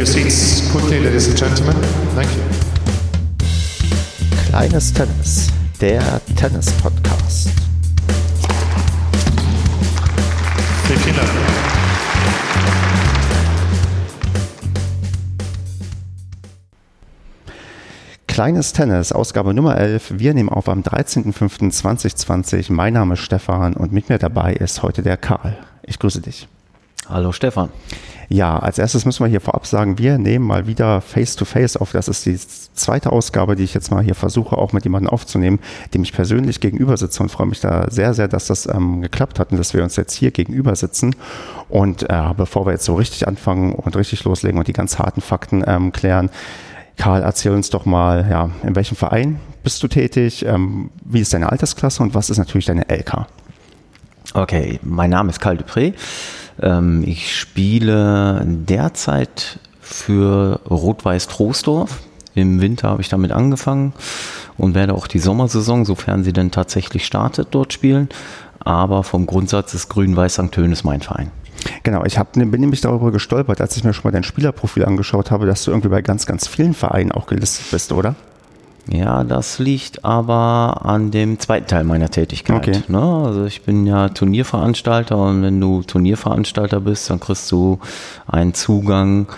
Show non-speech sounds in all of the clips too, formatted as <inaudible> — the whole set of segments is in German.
your seats quickly, ladies and gentlemen. Thank you. Kleines Tennis, der Tennis-Podcast. Vielen Dank. Kleines Tennis, Ausgabe Nummer 11. Wir nehmen auf am 13.05.2020. Mein Name ist Stefan und mit mir dabei ist heute der Karl. Ich grüße dich. Hallo Stefan. Ja, als erstes müssen wir hier vorab sagen, wir nehmen mal wieder Face-to-Face auf. Das ist die zweite Ausgabe, die ich jetzt mal hier versuche, auch mit jemandem aufzunehmen, dem ich persönlich gegenüber sitze und freue mich da sehr, sehr, dass das ähm, geklappt hat und dass wir uns jetzt hier gegenüber sitzen. Und äh, bevor wir jetzt so richtig anfangen und richtig loslegen und die ganz harten Fakten ähm, klären, Karl, erzähl uns doch mal, ja, in welchem Verein bist du tätig? Ähm, wie ist deine Altersklasse und was ist natürlich deine LK? Okay, mein Name ist Karl Dupré. Ähm, ich spiele derzeit für Rot-Weiß Troisdorf. Im Winter habe ich damit angefangen und werde auch die Sommersaison, sofern sie denn tatsächlich startet, dort spielen. Aber vom Grundsatz ist Grün-Weiß St. Tönes mein Verein. Genau, ich hab, bin nämlich darüber gestolpert, als ich mir schon mal dein Spielerprofil angeschaut habe, dass du irgendwie bei ganz, ganz vielen Vereinen auch gelistet bist, oder? Ja, das liegt aber an dem zweiten Teil meiner Tätigkeit. Okay. Ne? Also ich bin ja Turnierveranstalter und wenn du Turnierveranstalter bist, dann kriegst du einen Zugang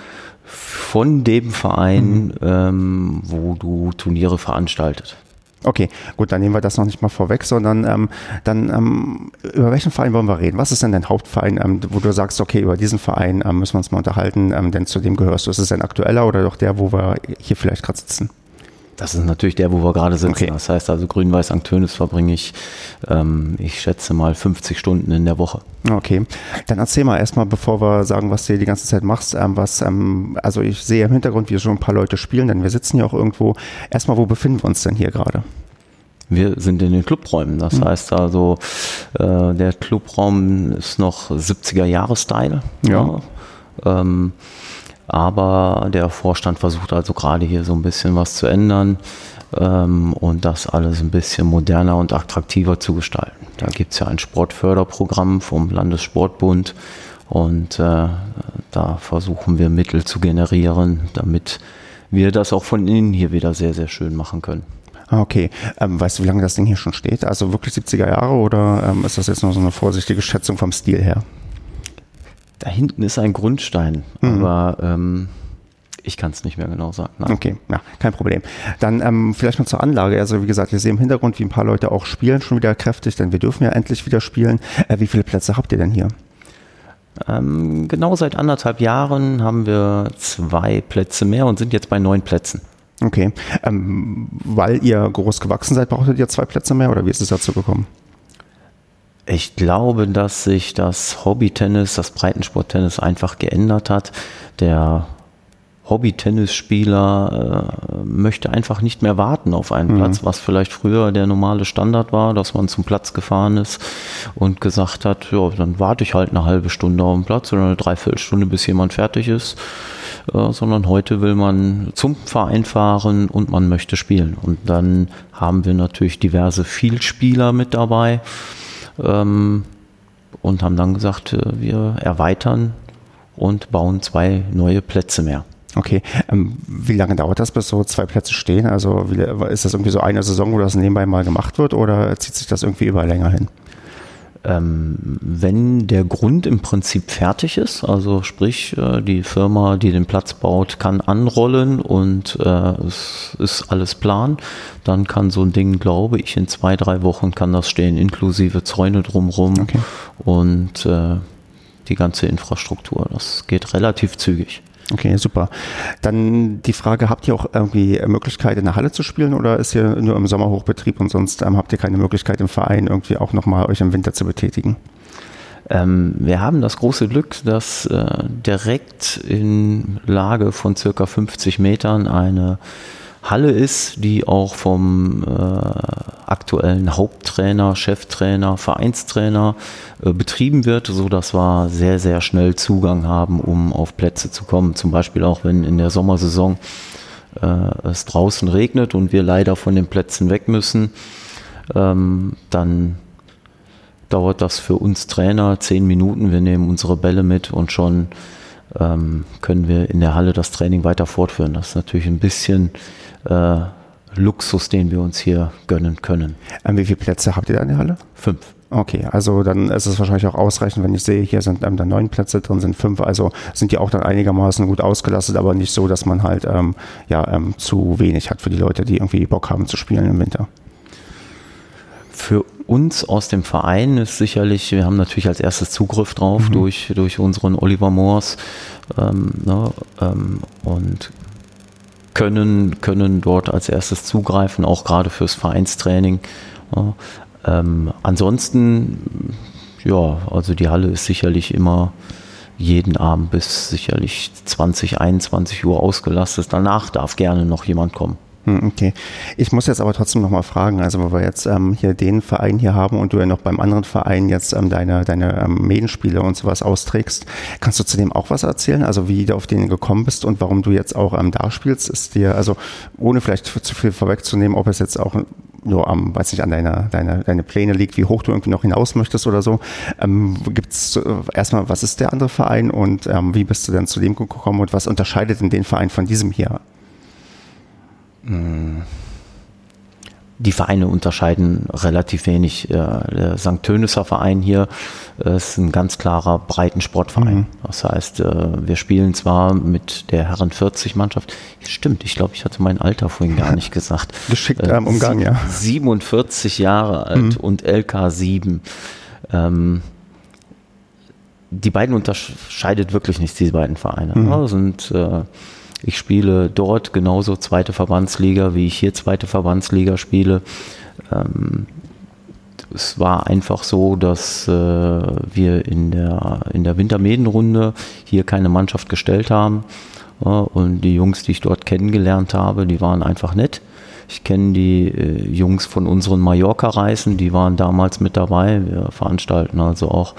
von dem Verein, mhm. ähm, wo du Turniere veranstaltet. Okay, gut, dann nehmen wir das noch nicht mal vorweg, sondern ähm, dann ähm, über welchen Verein wollen wir reden? Was ist denn dein Hauptverein, ähm, wo du sagst, okay, über diesen Verein ähm, müssen wir uns mal unterhalten, ähm, denn zu dem gehörst du. Ist es ein aktueller oder doch der, wo wir hier vielleicht gerade sitzen? Das ist natürlich der, wo wir gerade sitzen. Okay. Das heißt also Grün-Weiß St. Tönis verbringe ich, ähm, ich schätze mal 50 Stunden in der Woche. Okay, dann erzähl mal erstmal, bevor wir sagen, was du die ganze Zeit machst, ähm, was, ähm, also ich sehe im Hintergrund, wie schon ein paar Leute spielen, denn wir sitzen ja auch irgendwo. Erstmal, wo befinden wir uns denn hier gerade? Wir sind in den Clubräumen. Das Mhm. heißt also, äh, der Clubraum ist noch 70er-Jahre-Style. Ja. Ähm, aber der Vorstand versucht also gerade hier so ein bisschen was zu ändern ähm, und das alles ein bisschen moderner und attraktiver zu gestalten. Da gibt es ja ein Sportförderprogramm vom Landessportbund und äh, da versuchen wir Mittel zu generieren, damit wir das auch von innen hier wieder sehr, sehr schön machen können. Ah, Okay, ähm, weißt du, wie lange das Ding hier schon steht? Also wirklich 70er Jahre oder ähm, ist das jetzt nur so eine vorsichtige Schätzung vom Stil her? Da hinten ist ein Grundstein, Mhm. aber ähm, ich kann es nicht mehr genau sagen. Nein. Okay, ja, kein Problem. Dann ähm, vielleicht mal zur Anlage. Also wie gesagt, ich sehe im Hintergrund, wie ein paar Leute auch spielen, schon wieder kräftig, denn wir dürfen ja endlich wieder spielen. Äh, wie viele Plätze habt ihr denn hier? Ähm, genau seit anderthalb Jahren haben wir zwei Plätze mehr und sind jetzt bei neun Plätzen. Okay, ähm, weil ihr groß gewachsen seid, brauchtet ihr zwei Plätze mehr oder wie ist es dazu gekommen? Ich glaube, dass sich das Hobbytennis, das Breitensporttennis einfach geändert hat. Der Hobby-Tennisspieler äh, möchte einfach nicht mehr warten auf einen Mhm. Platz, was vielleicht früher der normale Standard war, dass man zum Platz gefahren ist und gesagt hat, ja, dann warte ich halt eine halbe Stunde auf den Platz oder eine Dreiviertelstunde, bis jemand fertig ist. Äh, sondern heute will man zum Verein fahren und man möchte spielen. Und dann haben wir natürlich diverse Vielspieler mit dabei ähm, und haben dann gesagt, äh, wir erweitern und bauen zwei neue Plätze mehr. Okay, ähm, wie lange dauert das, bis so zwei Plätze stehen? Also ist das irgendwie so eine Saison, wo das nebenbei mal gemacht wird oder zieht sich das irgendwie über länger hin? Ähm, wenn der Grund im Prinzip fertig ist, also sprich äh, die Firma, die den Platz baut, kann anrollen und äh, es ist alles plan, dann kann so ein Ding, glaube ich, in zwei, drei Wochen kann das stehen, inklusive Zäune drumherum Okay. und äh, die ganze Infrastruktur. Das geht relativ zügig. Okay, super. Dann die Frage, habt ihr auch irgendwie Möglichkeit in der Halle zu spielen oder ist ihr nur im Sommerhochbetrieb und sonst ähm, habt ihr keine Möglichkeit im Verein irgendwie auch nochmal euch im Winter zu betätigen? Ähm, wir haben das große Glück, dass äh, direkt in Lage von circa 50 Metern eine Halle ist, die auch vom äh, aktuellen Haupttrainer, Cheftrainer, Vereinstrainer äh, betrieben wird, so dass wir sehr, sehr schnell Zugang haben, um auf Plätze zu kommen. Zum Beispiel auch, wenn in der Sommersaison äh, es draußen regnet und wir leider von den Plätzen weg müssen, ähm, dann dauert das für uns Trainer zehn Minuten. Wir nehmen unsere Bälle mit und schon ähm, können wir in der Halle das Training weiter fortführen. Das ist natürlich ein bisschen äh, Luxus, den wir uns hier gönnen können. Ähm, wie viele Plätze habt ihr da in der Halle? Fünf. Okay, also dann ist es wahrscheinlich auch ausreichend, wenn ich sehe, hier sind ähm, dann neun Plätze drin, sind fünf, also sind die auch dann einigermaßen gut ausgelastet, aber nicht so, dass man halt ähm, ja ähm, zu wenig hat für die Leute, die irgendwie Bock haben zu spielen im Winter. Für uns aus dem Verein ist sicherlich, wir haben natürlich als erstes Zugriff drauf Mhm. durch, durch unseren Oliver Moors ähm, ne, ähm, und können, können dort als erstes zugreifen, auch gerade fürs Vereinstraining. Ja. Ähm, ansonsten, ja, also die Halle ist sicherlich immer jeden Abend bis sicherlich 20, 21 Uhr ausgelastet. Danach darf gerne noch jemand kommen. Hm, Okay. Ich muss jetzt aber trotzdem nochmal fragen, also weil wir jetzt ähm, hier den Verein hier haben und du ja noch beim anderen Verein jetzt ähm, deine, deine ähm, Medenspiele und sowas austrägst, kannst du zu dem auch was erzählen? Also wie du auf den gekommen bist und warum du jetzt auch ähm, da spielst, ist dir, also ohne vielleicht zu viel vorwegzunehmen, ob es jetzt auch nur am, weiß nicht, an deiner, deiner, deine Pläne liegt, wie hoch du irgendwie noch hinaus möchtest oder so. Ähm, Gibt es äh, erstmal, was ist der andere Verein und ähm, wie bist du denn zu dem gekommen und was unterscheidet denn den Verein von diesem hier? Die Vereine unterscheiden relativ wenig. Äh, Der St. Tönisser Verein hier äh, ist ein ganz klarer Breitensportverein. Das heißt, äh, wir spielen zwar mit der Herren 40 Mannschaft. Stimmt, ich glaube, ich hatte mein Alter vorhin gar nicht <laughs> gesagt. Geschickt ähm, Umgang, ja. 47 Jahre alt und LK 7. Ähm, die beiden unterscheidet wirklich nicht, diese beiden Vereine. Ja, sind, äh, ich spiele dort genauso zweite Verbandsliga, wie ich hier zweite Verbandsliga spiele. Ähm, es war einfach so, dass äh, wir in der, in der Wintermedenrunde hier keine Mannschaft gestellt haben. Ja, und die Jungs, die ich dort kennengelernt habe, die waren einfach nett. Ich kenne die äh, Jungs von unseren Mallorca-Reisen, die waren damals mit dabei. Wir veranstalten also auch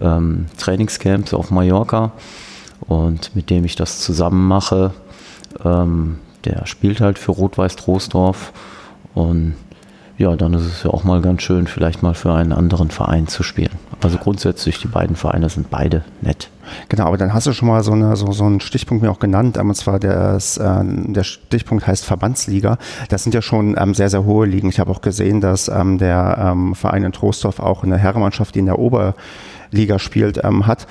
ähm, Trainingscamps auf Mallorca. Und mit dem ich das zusammen mache, ähm, der spielt halt für Rot-Weiß Troisdorf. Und ja, dann ist es ja auch mal ganz schön, vielleicht mal für einen anderen Verein zu spielen. Also grundsätzlich, die beiden Vereine sind beide nett. Genau, aber dann hast du schon mal so, eine, so, so einen Stichpunkt mir auch genannt, ähm, und zwar das, äh, der Stichpunkt heißt Verbandsliga. Das sind ja schon ähm, sehr, sehr hohe Ligen. Ich habe auch gesehen, dass ähm, der ähm, Verein in Troisdorf auch eine Herrenmannschaft, die in der Oberliga spielt, ähm, hat.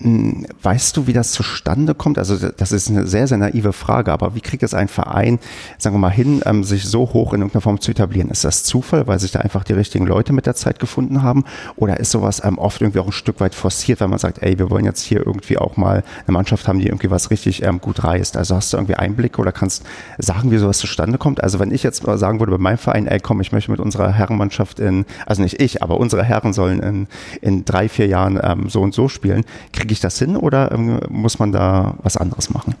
M, Weißt du, wie das zustande kommt? Also das ist eine sehr, sehr naive Frage, aber wie kriegt es ein Verein, sagen wir mal, hin, ähm, sich so hoch in irgendeiner Form zu etablieren? Ist das Zufall, weil sich da einfach die richtigen Leute mit der Zeit gefunden haben? Oder ist sowas ähm, oft irgendwie auch ein Stück weit forciert, weil man sagt, ey, wir wollen jetzt hier irgendwie auch mal eine Mannschaft haben, die irgendwie was richtig ähm, gut reißt? Also hast du irgendwie Einblicke oder kannst sagen, wie sowas zustande kommt? Also wenn ich jetzt mal sagen würde bei meinem Verein, ey, komm, ich möchte mit unserer Herrenmannschaft in, also nicht ich, aber unsere Herren sollen in, in drei, vier Jahren ähm, so und so spielen, kriege ich das hin oder ähm, muss man da was anderes machen?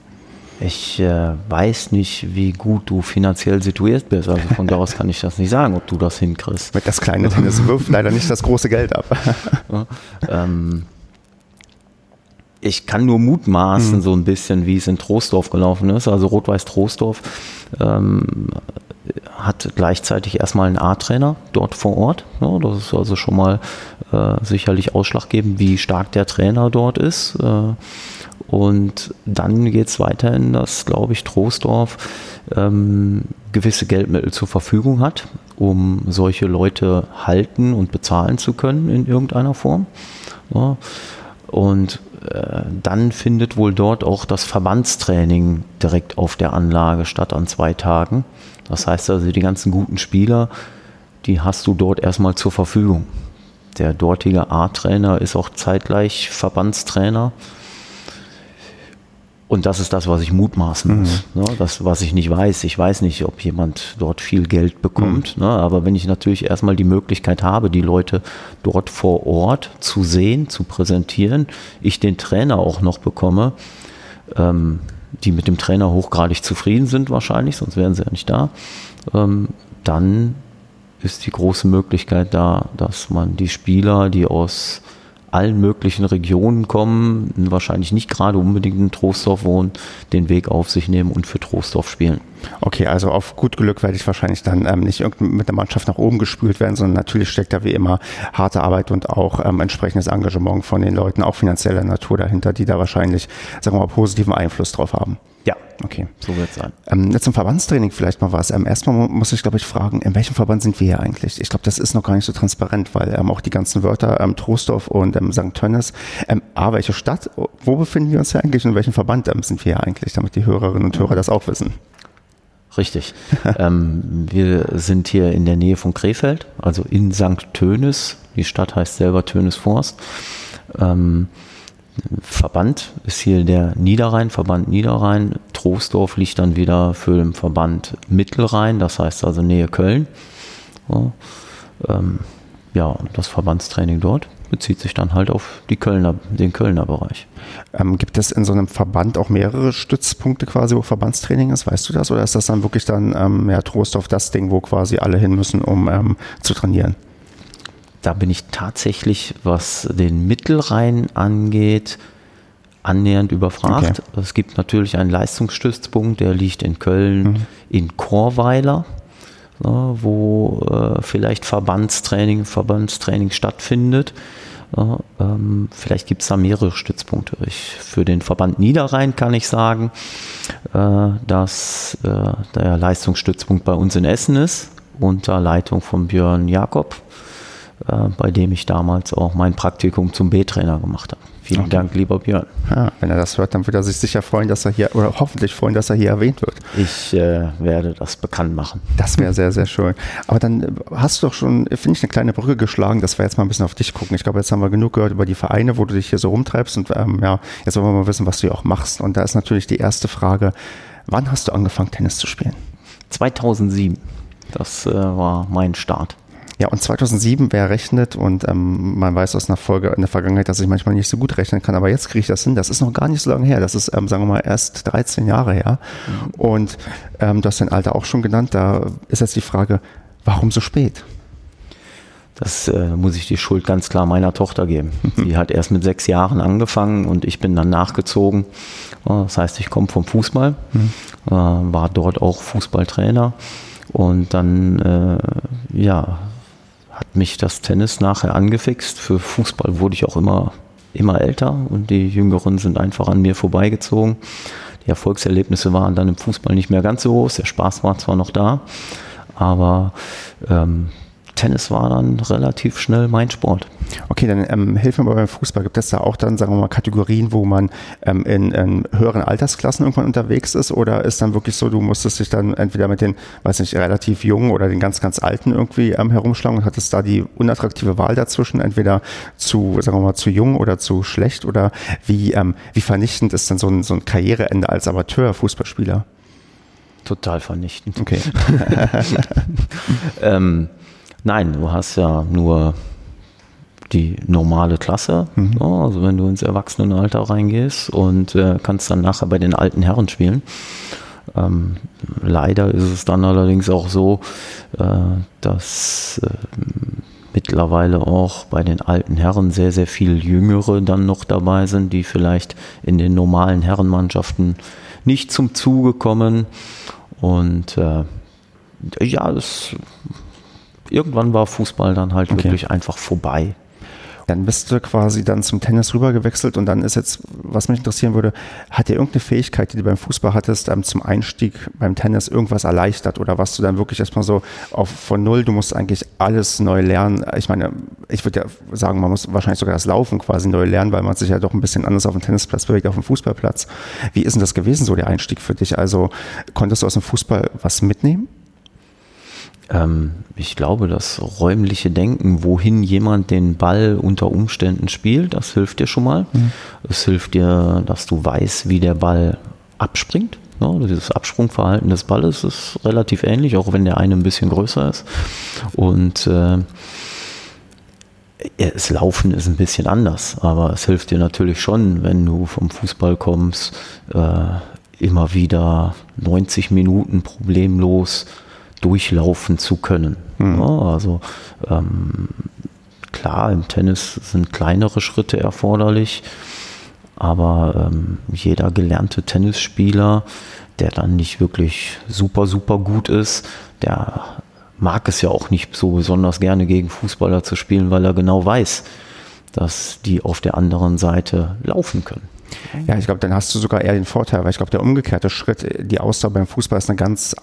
Ich äh, weiß nicht, wie gut du finanziell situiert bist. Also von daraus kann ich das nicht sagen, ob du das hinkriegst. Mit das kleine Tennis wirft leider nicht das große Geld ab. <laughs> Ähm, ich kann nur mutmaßen, so ein bisschen, wie es in Troisdorf gelaufen ist. Also Rot-Weiß Troisdorf ähm, hat gleichzeitig erstmal einen A-Trainer dort vor Ort. Ja, das ist also schon mal äh, sicherlich ausschlaggebend, wie stark der Trainer dort ist. Äh, und dann geht es weiterhin, dass, glaube ich, Troisdorf ähm, gewisse Geldmittel zur Verfügung hat, um solche Leute halten und bezahlen zu können in irgendeiner Form. Ja. Und äh, dann findet wohl dort auch das Verbandstraining direkt auf der Anlage statt an zwei Tagen. Das heißt also, die ganzen guten Spieler, die hast du dort erstmal zur Verfügung. Der dortige A-Trainer ist auch zeitgleich Verbandstrainer. Und das ist das, was ich mutmaßen muss. Ne? Das, was ich nicht weiß. Ich weiß nicht, ob jemand dort viel Geld bekommt. Ne? Aber wenn ich natürlich erstmal die Möglichkeit habe, die Leute dort vor Ort zu sehen, zu präsentieren, ich den Trainer auch noch bekomme, ähm, die mit dem Trainer hochgradig zufrieden sind wahrscheinlich, sonst wären sie ja nicht da, ähm, dann ist die große Möglichkeit da, dass man die Spieler, die aus allen möglichen Regionen kommen, wahrscheinlich nicht gerade unbedingt in Troisdorf wohnen, den Weg auf sich nehmen und für Troisdorf spielen. Okay, also auf gut Glück werde ich wahrscheinlich dann ähm, nicht mit der Mannschaft nach oben gespült werden, sondern natürlich steckt da wie immer harte Arbeit und auch ähm, entsprechendes Engagement von den Leuten, auch finanzieller Natur dahinter, die da wahrscheinlich, sagen wir mal, positiven Einfluss drauf haben. Ja, Okay. so wird es sein. Ähm, jetzt zum Verbandstraining vielleicht mal was. Ähm, erstmal mu- muss ich, glaube ich, fragen, in welchem Verband sind wir hier eigentlich? Ich glaube, das ist noch gar nicht so transparent, weil ähm, auch die ganzen Wörter ähm, Troisdorf und ähm, St. Tönnes, ähm, A, welche Stadt, wo befinden wir uns hier eigentlich und in welchem Verband ähm, sind wir hier eigentlich, damit die Hörerinnen und Hörer das auch wissen? Richtig. <laughs> ähm, wir sind hier in der Nähe von Krefeld, also in St. Tönis. Die Stadt heißt selber Tönis-Forst. Ähm, Verband ist hier der Niederrhein, Verband Niederrhein. Troisdorf liegt dann wieder für den Verband Mittelrhein, das heißt also Nähe Köln. So. Ähm, ja, und das Verbandstraining dort bezieht sich dann halt auf die Kölner, den Kölner Bereich. Ähm, gibt es in so einem Verband auch mehrere Stützpunkte quasi, wo Verbandstraining ist? Weißt du das? Oder ist das dann wirklich dann ähm, ja, Trostorf das Ding, wo quasi alle hin müssen, um ähm, zu trainieren? Da bin ich tatsächlich, was den Mittelrhein angeht, annähernd überfragt. Es gibt natürlich einen Leistungsstützpunkt, der liegt in Köln, in Chorweiler, ja, wo äh, vielleicht Verbandstraining, Verbandstraining stattfindet. Ja, ähm, vielleicht gibt es da mehrere Stützpunkte. Ich, für den Verband Niederrhein kann ich sagen, äh, dass äh, der Leistungsstützpunkt bei uns in Essen ist, unter Leitung von Björn Jakob äh, bei dem ich damals auch mein Praktikum zum B-Trainer gemacht habe. Vielen Okay. Dank, lieber Björn. Ja, wenn er das hört, dann wird er sich sicher freuen, dass er hier, oder hoffentlich freuen, dass er hier erwähnt wird. Ich äh, werde das bekannt machen. Das wäre sehr, sehr schön. Aber dann äh, hast du doch schon, finde ich, eine kleine Brücke geschlagen, dass wir jetzt mal ein bisschen auf dich gucken. Ich glaube, jetzt haben wir genug gehört über die Vereine, wo du dich hier so rumtreibst. Und ähm, ja, jetzt wollen wir mal wissen, was du hier auch machst. Und da ist natürlich die erste Frage, wann hast du angefangen, Tennis zu spielen? 2007, das äh, war mein Start. Ja, und 2007, wer rechnet, und ähm, man weiß aus einer Folge in der Vergangenheit, dass ich manchmal nicht so gut rechnen kann, aber jetzt kriege ich das hin. Das ist noch gar nicht so lange her. Das ist, ähm, sagen wir mal, erst 13 Jahre her. Und ähm, du hast dein Alter auch schon genannt. Da ist jetzt die Frage, warum so spät? Das äh, muss ich die Schuld ganz klar meiner Tochter geben. <laughs> Die hat erst mit sechs Jahren angefangen und ich bin dann nachgezogen. Äh, Das heißt, ich komme vom Fußball, äh, war dort auch Fußballtrainer und dann äh, ja, hat mich das Tennis nachher angefixt. Für Fußball wurde ich auch immer, immer älter und die Jüngeren sind einfach an mir vorbeigezogen. Die Erfolgserlebnisse waren dann im Fußball nicht mehr ganz so groß. Der Spaß war zwar noch da, aber ähm, Tennis war dann relativ schnell mein Sport. Okay, dann ähm, hilf mir mal beim Fußball. Gibt es da auch dann, sagen wir mal, Kategorien, wo man ähm, in, in höheren Altersklassen irgendwann unterwegs ist? Oder ist dann wirklich so, du musstest dich dann entweder mit den, weiß nicht, relativ jungen oder den ganz, ganz alten irgendwie ähm, herumschlagen und hattest da die unattraktive Wahl dazwischen, entweder zu, sagen wir mal, zu jung oder zu schlecht? Oder wie, ähm, wie vernichtend ist denn so ein, so ein Karriereende als Amateur-Fußballspieler? Total vernichtend. Okay. <laughs> Ähm, nein, du hast ja nur die normale Klasse. Ja, also wenn du ins Erwachsenenalter reingehst und äh, kannst dann nachher bei den alten Herren spielen. Ähm, leider ist es dann allerdings auch so, äh, dass äh, mittlerweile auch bei den alten Herren sehr, sehr viel Jüngere dann noch dabei sind, die vielleicht in den normalen Herrenmannschaften nicht zum Zuge kommen. Und äh, ja, es, irgendwann war Fußball dann halt Okay. wirklich einfach vorbei. Dann bist du quasi dann zum Tennis rübergewechselt und dann ist jetzt, was mich interessieren würde, hat dir irgendeine Fähigkeit, die du beim Fußball hattest, ähm, zum Einstieg beim Tennis irgendwas erleichtert oder was du dann wirklich erstmal so auf von null, du musst eigentlich alles neu lernen. Ich meine, ich würde ja sagen, man muss wahrscheinlich sogar das Laufen quasi neu lernen, weil man sich ja doch ein bisschen anders auf dem Tennisplatz bewegt, auf dem Fußballplatz. Wie ist denn das gewesen, so der Einstieg für dich? Also konntest du aus dem Fußball was mitnehmen? Ähm, ich glaube, das räumliche Denken, wohin jemand den Ball unter Umständen spielt, das hilft dir schon mal. Es hilft dir, dass du weißt, wie der Ball abspringt. Ja, dieses Absprungverhalten des Balles ist relativ ähnlich, auch wenn der eine ein bisschen größer ist. Und äh, das Laufen ist ein bisschen anders, aber es hilft dir natürlich schon, wenn du vom Fußball kommst, äh, immer wieder 90 Minuten problemlos durchlaufen zu können. Ja, also ähm, klar, im Tennis sind kleinere Schritte erforderlich, aber ähm, jeder gelernte Tennisspieler, der dann nicht wirklich super, super gut ist, der mag es ja auch nicht so besonders gerne gegen Fußballer zu spielen, weil er genau weiß, dass die auf der anderen Seite laufen können. Ja, ich glaube, dann hast du sogar eher den Vorteil, weil ich glaube, der umgekehrte Schritt, die Ausdauer beim Fußball ist eine ganz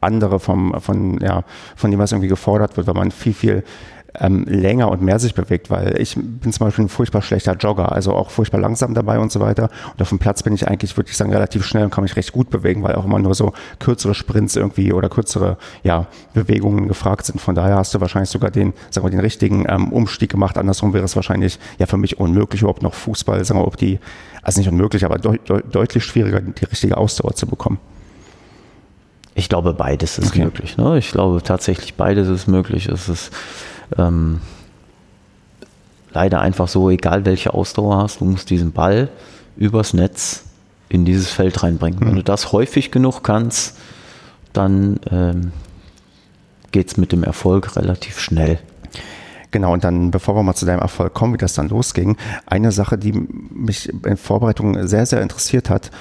andere vom, von, ja, von dem, was irgendwie gefordert wird, weil man viel, viel ähm, länger und mehr sich bewegt, weil ich bin zum Beispiel ein furchtbar schlechter Jogger, also auch furchtbar langsam dabei und so weiter. Und auf dem Platz bin ich eigentlich, würde ich sagen, relativ schnell und kann mich recht gut bewegen, weil auch immer nur so kürzere Sprints irgendwie oder kürzere ja, Bewegungen gefragt sind. Von daher hast du wahrscheinlich sogar den, sagen wir, den richtigen ähm, Umstieg gemacht. Andersrum wäre es wahrscheinlich ja für mich unmöglich, überhaupt noch Fußball, sagen wir, ob die, also nicht unmöglich, aber de de deutlich schwieriger, die richtige Ausdauer zu bekommen. Ich glaube, beides ist okay. möglich. Ne? Ich glaube tatsächlich, beides ist möglich. Es ist ähm, leider einfach so, egal welche Ausdauer hast, du musst diesen Ball übers Netz in dieses Feld reinbringen. Mhm. Wenn du das häufig genug kannst, dann ähm, geht es mit dem Erfolg relativ schnell. Genau, und dann, bevor wir mal zu deinem Erfolg kommen, wie das dann losging, eine Sache, die mich in Vorbereitung sehr, sehr interessiert hat,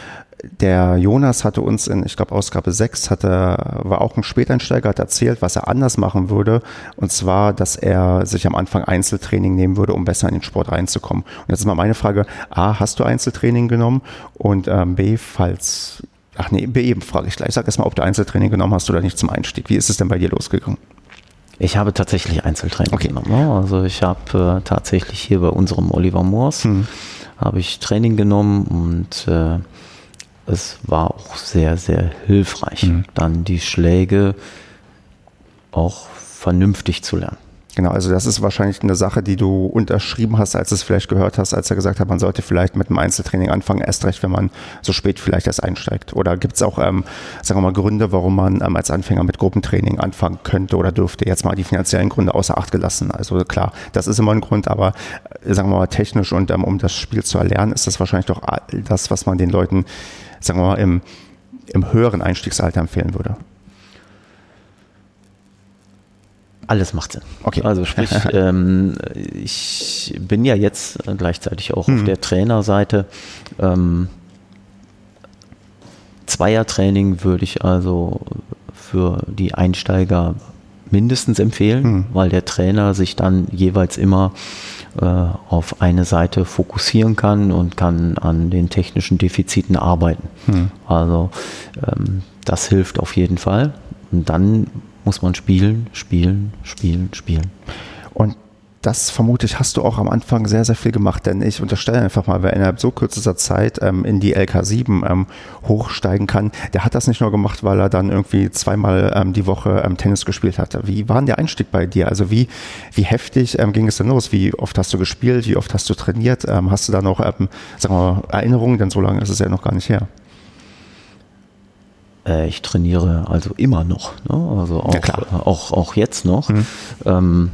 der Jonas hatte uns in, ich glaube, Ausgabe 6 hatte, war auch ein Späteinsteiger, hat erzählt, was er anders machen würde. Und zwar, dass er sich am Anfang Einzeltraining nehmen würde, um besser in den Sport reinzukommen. Und jetzt ist mal meine Frage, A, hast du Einzeltraining genommen? Und ähm, B, falls, ach nee, B eben frage ich gleich. Sag erst mal, ob du Einzeltraining genommen hast oder nicht zum Einstieg. Wie ist es denn bei dir losgegangen? Ich habe tatsächlich Einzeltraining okay. genommen. Ne? Also ich habe äh, tatsächlich hier bei unserem Oliver Moors hm. habe ich Training genommen und äh, es war auch sehr, sehr hilfreich, mhm. dann die Schläge auch vernünftig zu lernen. Genau, also das ist wahrscheinlich eine Sache, die du unterschrieben hast, als du es vielleicht gehört hast, als er gesagt hat, man sollte vielleicht mit einem Einzeltraining anfangen, erst recht, wenn man so spät vielleicht erst einsteigt. Oder gibt es auch, ähm, sagen wir mal, Gründe, warum man ähm, als Anfänger mit Gruppentraining anfangen könnte oder dürfte? Jetzt mal die finanziellen Gründe außer Acht gelassen. Also klar, das ist immer ein Grund, aber äh, sagen wir mal, technisch und ähm, um das Spiel zu erlernen, ist das wahrscheinlich doch das, was man den Leuten sagen wir mal, im, im höheren Einstiegsalter empfehlen würde? Alles macht Sinn. Okay. Also sprich, <laughs> ähm, ich bin ja jetzt gleichzeitig auch mhm. auf der Trainerseite. Ähm, Zweiertraining würde ich also für die Einsteiger mindestens empfehlen, mhm. weil der Trainer sich dann jeweils immer auf eine Seite fokussieren kann und kann an den technischen Defiziten arbeiten. Hm. Also ähm, das hilft auf jeden Fall. Und dann muss man spielen, spielen, spielen, spielen. Und das vermute ich, hast du auch am Anfang sehr, sehr viel gemacht, denn ich unterstelle einfach mal, wer innerhalb so kürzester Zeit ähm, in die LK7 ähm, hochsteigen kann, der hat das nicht nur gemacht, weil er dann irgendwie zweimal ähm, die Woche ähm, Tennis gespielt hatte. Wie war denn der Einstieg bei dir? Also wie, wie heftig ähm, ging es denn los? Wie oft hast du gespielt? Wie oft hast du trainiert? Ähm, hast du da noch, sagen wir mal, Erinnerungen? Denn so lange ist es ja noch gar nicht her äh, ich trainiere also immer noch, ne? also auch, ja, auch, auch jetzt noch. Mhm. Ähm,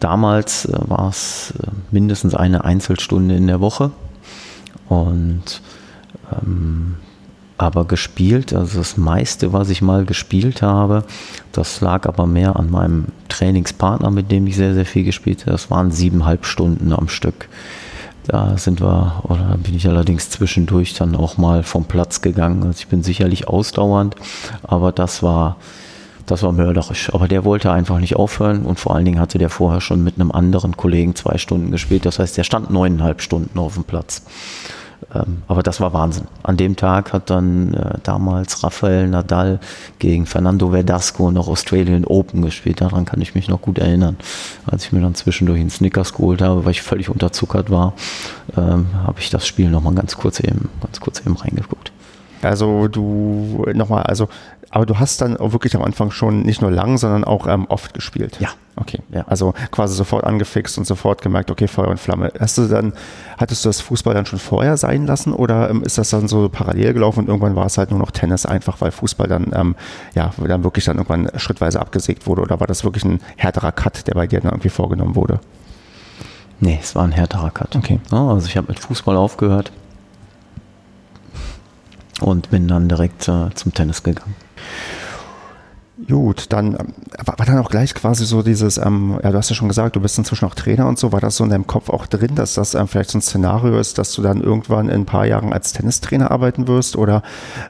Damals äh, war es äh, mindestens eine Einzelstunde in der Woche und ähm, aber gespielt, also das meiste, was ich mal gespielt habe, das lag aber mehr an meinem Trainingspartner, mit dem ich sehr, sehr viel gespielt habe. Das waren siebeneinhalb Stunden am Stück. Da sind wir, oder bin ich allerdings zwischendurch dann auch mal vom Platz gegangen. Also ich bin sicherlich ausdauernd, aber das war das war mörderisch. Aber der wollte einfach nicht aufhören und vor allen Dingen hatte der vorher schon mit einem anderen Kollegen zwei Stunden gespielt. Das heißt, der stand neuneinhalb Stunden auf dem Platz. Ähm, aber das war Wahnsinn. An dem Tag hat dann äh, damals Rafael Nadal gegen Fernando Verdasco noch Australian Open gespielt. Daran kann ich mich noch gut erinnern. Als ich mir dann zwischendurch einen Snickers geholt habe, weil ich völlig unterzuckert war, ähm, habe ich das Spiel nochmal ganz kurz eben, ganz kurz eben reingeguckt. Also du nochmal, also aber du hast dann auch wirklich am Anfang schon nicht nur lang, sondern auch ähm, oft gespielt. Ja. Okay. Ja. Also quasi sofort angefixt und sofort gemerkt, okay, Feuer und Flamme. Hast du dann, hattest du das Fußball dann schon vorher sein lassen oder ähm, ist das dann so parallel gelaufen und irgendwann war es halt nur noch Tennis einfach, weil Fußball dann, ähm, ja, dann wirklich dann irgendwann schrittweise abgesägt wurde oder war das wirklich ein härterer Cut, der bei dir dann irgendwie vorgenommen wurde? Nee, es war ein härterer Cut. Okay. Ja, also ich habe mit Fußball aufgehört und bin dann direkt äh, zum Tennis gegangen. Gut, dann war, war dann auch gleich quasi so dieses, ähm, ja, du hast ja schon gesagt, du bist inzwischen auch Trainer und so, war das so in deinem Kopf auch drin, dass das ähm, vielleicht so ein Szenario ist, dass du dann irgendwann in ein paar Jahren als Tennistrainer arbeiten wirst? Oder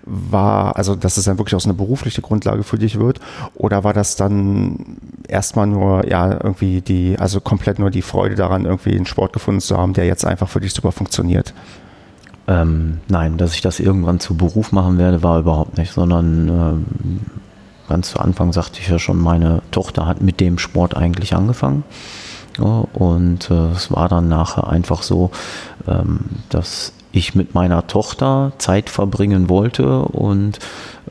war, also dass es dann wirklich auch so eine berufliche Grundlage für dich wird? Oder war das dann erstmal nur, ja, irgendwie die, also komplett nur die Freude daran, irgendwie einen Sport gefunden zu haben, der jetzt einfach für dich super funktioniert? Ähm, nein, dass ich das irgendwann zu Beruf machen werde, war überhaupt nicht, sondern ähm, ganz zu Anfang sagte ich ja schon, meine Tochter hat mit dem Sport eigentlich angefangen. Ja, und äh, es war dann nachher einfach so, ähm, dass ich mit meiner Tochter Zeit verbringen wollte und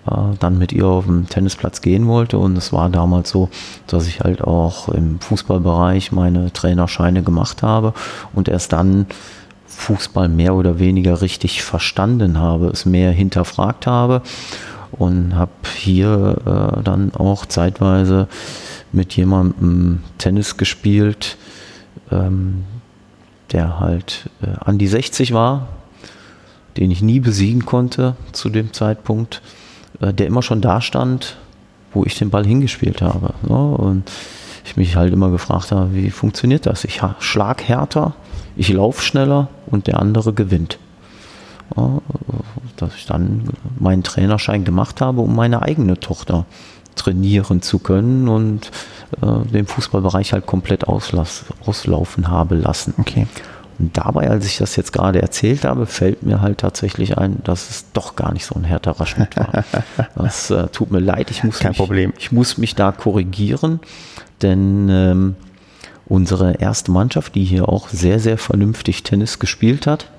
äh, dann mit ihr auf den Tennisplatz gehen wollte. Und es war damals so, dass ich halt auch im Fußballbereich meine Trainerscheine gemacht habe und erst dann Fußball mehr oder weniger richtig verstanden habe, es mehr hinterfragt habe und habe hier äh, dann auch zeitweise mit jemandem Tennis gespielt, ähm, der halt äh, an die 60 war, den ich nie besiegen konnte zu dem Zeitpunkt, äh, der immer schon da stand, wo ich den Ball hingespielt habe. So, und ich mich halt immer gefragt habe, wie funktioniert das? Ich schlag härter, ich laufe schneller und der andere gewinnt. Ja, dass ich dann meinen Trainerschein gemacht habe, um meine eigene Tochter trainieren zu können und äh, den Fußballbereich halt komplett auslass, auslaufen habe lassen. Okay. Und dabei, als ich das jetzt gerade erzählt habe, fällt mir halt tatsächlich ein, dass es doch gar nicht so ein härterer Schnitt war. <laughs> Das äh, tut mir leid, ich muss, Kein mich, Problem. ich muss mich da korrigieren, denn ähm, unsere erste Mannschaft, die hier auch sehr, sehr vernünftig Tennis gespielt hat,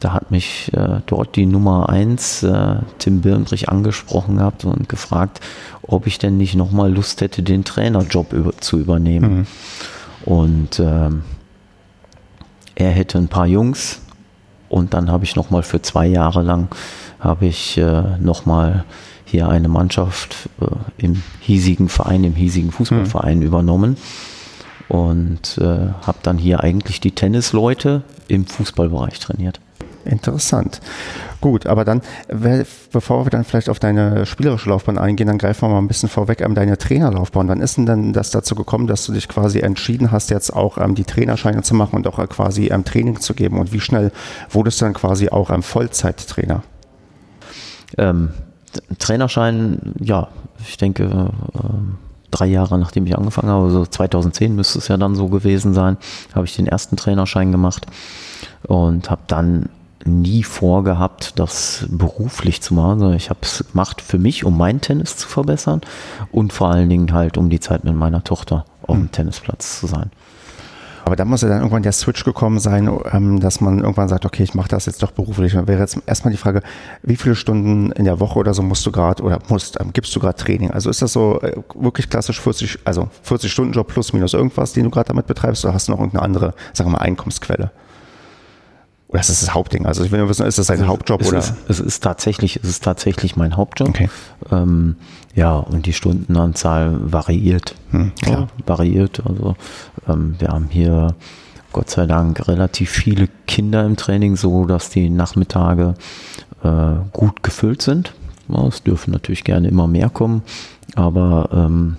da hat mich äh, dort die Nummer 1, äh, Tim Birnbrich, angesprochen gehabt und gefragt, ob ich denn nicht nochmal Lust hätte, den Trainerjob über, zu übernehmen. Mhm. Und ähm, er hätte ein paar Jungs und dann habe ich nochmal für zwei Jahre lang habe ich äh, nochmal hier eine Mannschaft äh, im hiesigen Verein, im hiesigen Fußballverein mhm. übernommen und äh, habe dann hier eigentlich die Tennisleute im Fußballbereich trainiert. Interessant. Gut, aber dann, bevor wir dann vielleicht auf deine spielerische Laufbahn eingehen, dann greifen wir mal ein bisschen vorweg an deine Trainerlaufbahn. Wann ist denn dann das dazu gekommen, dass du dich quasi entschieden hast, jetzt auch ähm, die Trainerscheine zu machen und auch äh, quasi ähm, Training zu geben? Und wie schnell wurdest du dann quasi auch ähm, Vollzeittrainer? Ähm, Trainerschein, ja, ich denke, äh, drei Jahre nachdem ich angefangen habe, also 2010 müsste es ja dann so gewesen sein, habe ich den ersten Trainerschein gemacht und habe dann nie vorgehabt, das beruflich zu machen, sondern ich habe es gemacht für mich, um mein Tennis zu verbessern und vor allen Dingen halt, um die Zeit mit meiner Tochter auf dem hm. Tennisplatz zu sein. Aber da muss ja dann irgendwann der Switch gekommen sein, ähm, dass man irgendwann sagt, okay, ich mache das jetzt doch beruflich. Dann wäre jetzt erstmal die Frage, wie viele Stunden in der Woche oder so musst du gerade oder musst, ähm, gibst du gerade Training? Also ist das so äh, wirklich klassisch 40, also 40 Stunden Job plus minus irgendwas, den du gerade damit betreibst, oder hast du noch irgendeine andere, sagen wir mal, Einkommensquelle? Oder ist das das Hauptding? Also ich will nur wissen, ist das dein Hauptjob es oder? Ist, es ist tatsächlich, es ist tatsächlich mein Hauptjob. Okay. Ähm, ja, und die Stundenanzahl variiert. Hm, klar. Ja, variiert. Also ähm, wir haben hier Gott sei Dank relativ viele Kinder im Training, so dass die Nachmittage äh, gut gefüllt sind. Ja, es dürfen natürlich gerne immer mehr kommen, aber ähm,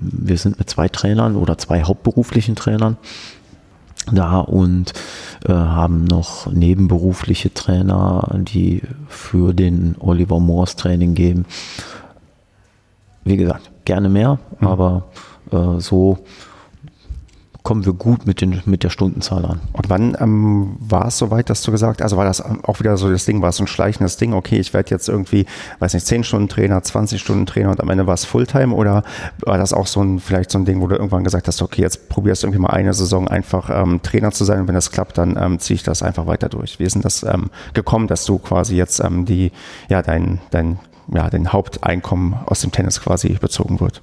wir sind mit zwei Trainern oder zwei hauptberuflichen Trainern da und äh, haben noch nebenberufliche Trainer, die für den Oliver Moores Training geben. Wie gesagt, gerne mehr, mhm. aber äh, so kommen wir gut mit, den, mit der Stundenzahl an. Und wann ähm, war es soweit, dass du gesagt, also war das auch wieder so das Ding, war es so ein schleichendes Ding, okay, ich werde jetzt irgendwie, weiß nicht, 10 Stunden Trainer, 20 Stunden Trainer und am Ende war es Fulltime oder war das auch so ein, vielleicht so ein Ding, wo du irgendwann gesagt hast, okay, jetzt probierst du irgendwie mal eine Saison einfach ähm, Trainer zu sein und wenn das klappt, dann ähm, ziehe ich das einfach weiter durch. Wie ist denn das ähm, gekommen, dass du quasi jetzt ähm, die, ja, dein, dein, ja, dein Haupteinkommen aus dem Tennis quasi bezogen wird?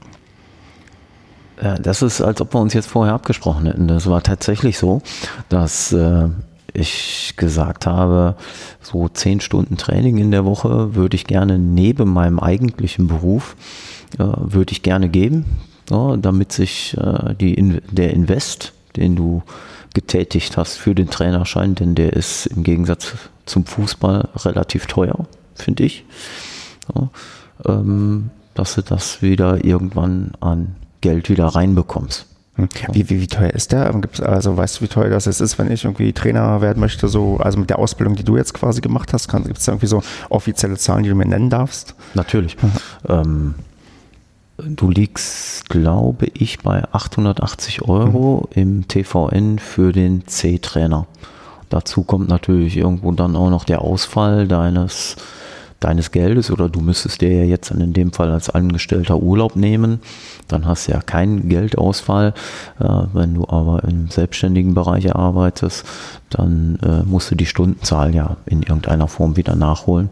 Das ist, als ob wir uns jetzt vorher abgesprochen hätten. Das war tatsächlich so, dass äh, ich gesagt habe, so zehn Stunden Training in der Woche würde ich gerne neben meinem eigentlichen Beruf, äh, würde ich gerne geben, ja, damit sich äh, die, der Invest, den du getätigt hast für den Trainerschein, denn der ist im Gegensatz zum Fußball relativ teuer, finde ich. Ja, ähm, dass du das wieder irgendwann an Geld wieder reinbekommst. Hm. Wie, wie, wie teuer ist der? Gibt's, also weißt du, wie teuer das jetzt ist, wenn ich irgendwie Trainer werden möchte, so, also mit der Ausbildung, die du jetzt quasi gemacht hast, gibt es da irgendwie so offizielle Zahlen, die du mir nennen darfst? Natürlich. Ähm, du liegst, glaube ich, bei 880 Euro mhm. im TVN für den C-Trainer. Dazu kommt natürlich irgendwo dann auch noch der Ausfall deines deines Geldes oder du müsstest dir ja jetzt in dem Fall als Angestellter Urlaub nehmen, dann hast du ja keinen Geldausfall. Äh, wenn du aber im selbstständigen Bereich arbeitest, dann äh, musst du die Stundenzahl ja in irgendeiner Form wieder nachholen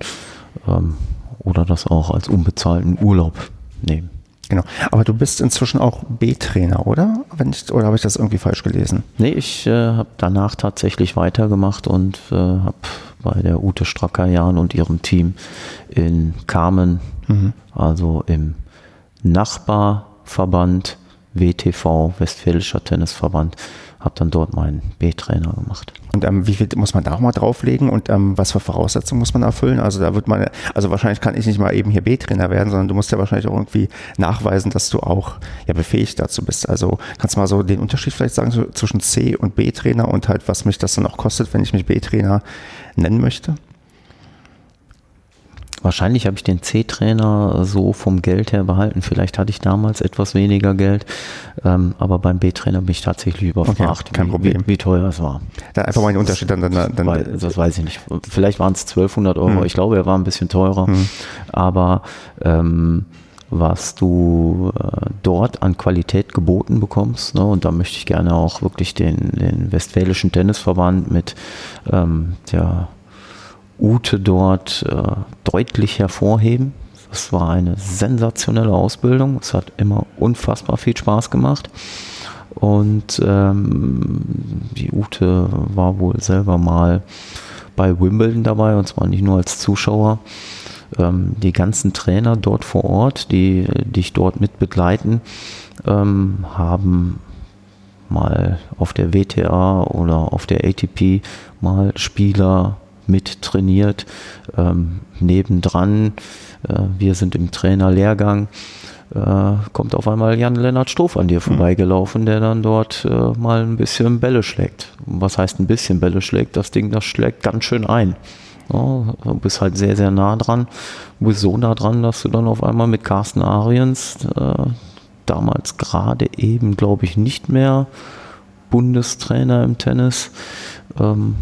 ähm, oder das auch als unbezahlten Urlaub nehmen. Genau. Aber du bist inzwischen auch B-Trainer, oder? Ich, oder habe ich das irgendwie falsch gelesen? Nee, ich äh, habe danach tatsächlich weitergemacht und äh, habe bei der Ute Stracker-Jahn und ihrem Team in Kamen, mhm. also im Nachbarverband WTV, Westfälischer Tennisverband, habe dann dort meinen B-Trainer gemacht. Und ähm, wie viel muss man da auch mal drauflegen und ähm, was für Voraussetzungen muss man erfüllen? Also da wird man, also wahrscheinlich kann ich nicht mal eben hier B-Trainer werden, sondern du musst ja wahrscheinlich auch irgendwie nachweisen, dass du auch ja befähigt dazu bist. Also kannst du mal so den Unterschied vielleicht sagen so, zwischen C und B-Trainer und halt was mich das dann auch kostet, wenn ich mich B-Trainer nennen möchte? Wahrscheinlich habe ich den C-Trainer so vom Geld her behalten. Vielleicht hatte ich damals etwas weniger Geld, ähm, aber beim B-Trainer bin ich tatsächlich überfragt, okay, kein Problem. Wie, wie, teuer es war. Dann einfach mal den Unterschied dann. dann, dann das, das weiß ich nicht. Vielleicht waren es 1200 Euro. Hm. Ich glaube, er war ein bisschen teurer, hm. aber ähm, was du äh, dort an Qualität geboten bekommst. Ne? Und da möchte ich gerne auch wirklich den, den Westfälischen Tennisverband mit ähm, der Ute dort äh, deutlich hervorheben. Das war eine sensationelle Ausbildung. Es hat immer unfassbar viel Spaß gemacht. Und ähm, die Ute war wohl selber mal bei Wimbledon dabei, und zwar nicht nur als Zuschauer. Ähm, die ganzen Trainer dort vor Ort, die dich dort mit begleiten, ähm, haben mal auf der WTA oder auf der ATP mal Spieler mit trainiert. Ähm, nebendran, äh, wir sind im Trainerlehrgang, äh, kommt auf einmal Jan-Lennart Stoff an dir mhm. vorbeigelaufen, der dann dort äh, mal ein bisschen Bälle schlägt. Was heißt ein bisschen Bälle schlägt? Das Ding, das schlägt ganz schön ein. Ja, du bist halt sehr, sehr nah dran. Du bist so nah dran, dass du dann auf einmal mit Carsten Ariens, äh, damals gerade eben, glaube ich, nicht mehr Bundestrainer im Tennis, ähm,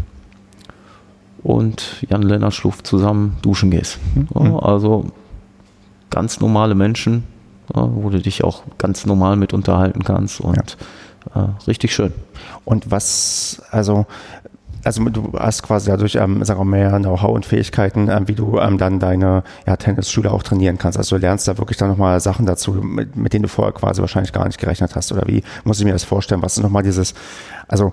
und Jan-Lennart Schluff zusammen duschen gehst. Ja, mhm. also ganz normale Menschen, ja, wo du dich auch ganz normal mit unterhalten kannst und ja. äh, richtig schön. Und was, also also du hast quasi dadurch, ähm, sagen wir mehr Know-how und Fähigkeiten, ähm, wie du ähm, dann deine ja, Tennisschule auch trainieren kannst. Also du lernst da wirklich dann nochmal Sachen dazu, mit, mit denen du vorher quasi wahrscheinlich gar nicht gerechnet hast. Oder wie muss ich mir das vorstellen? Was ist nochmal dieses, also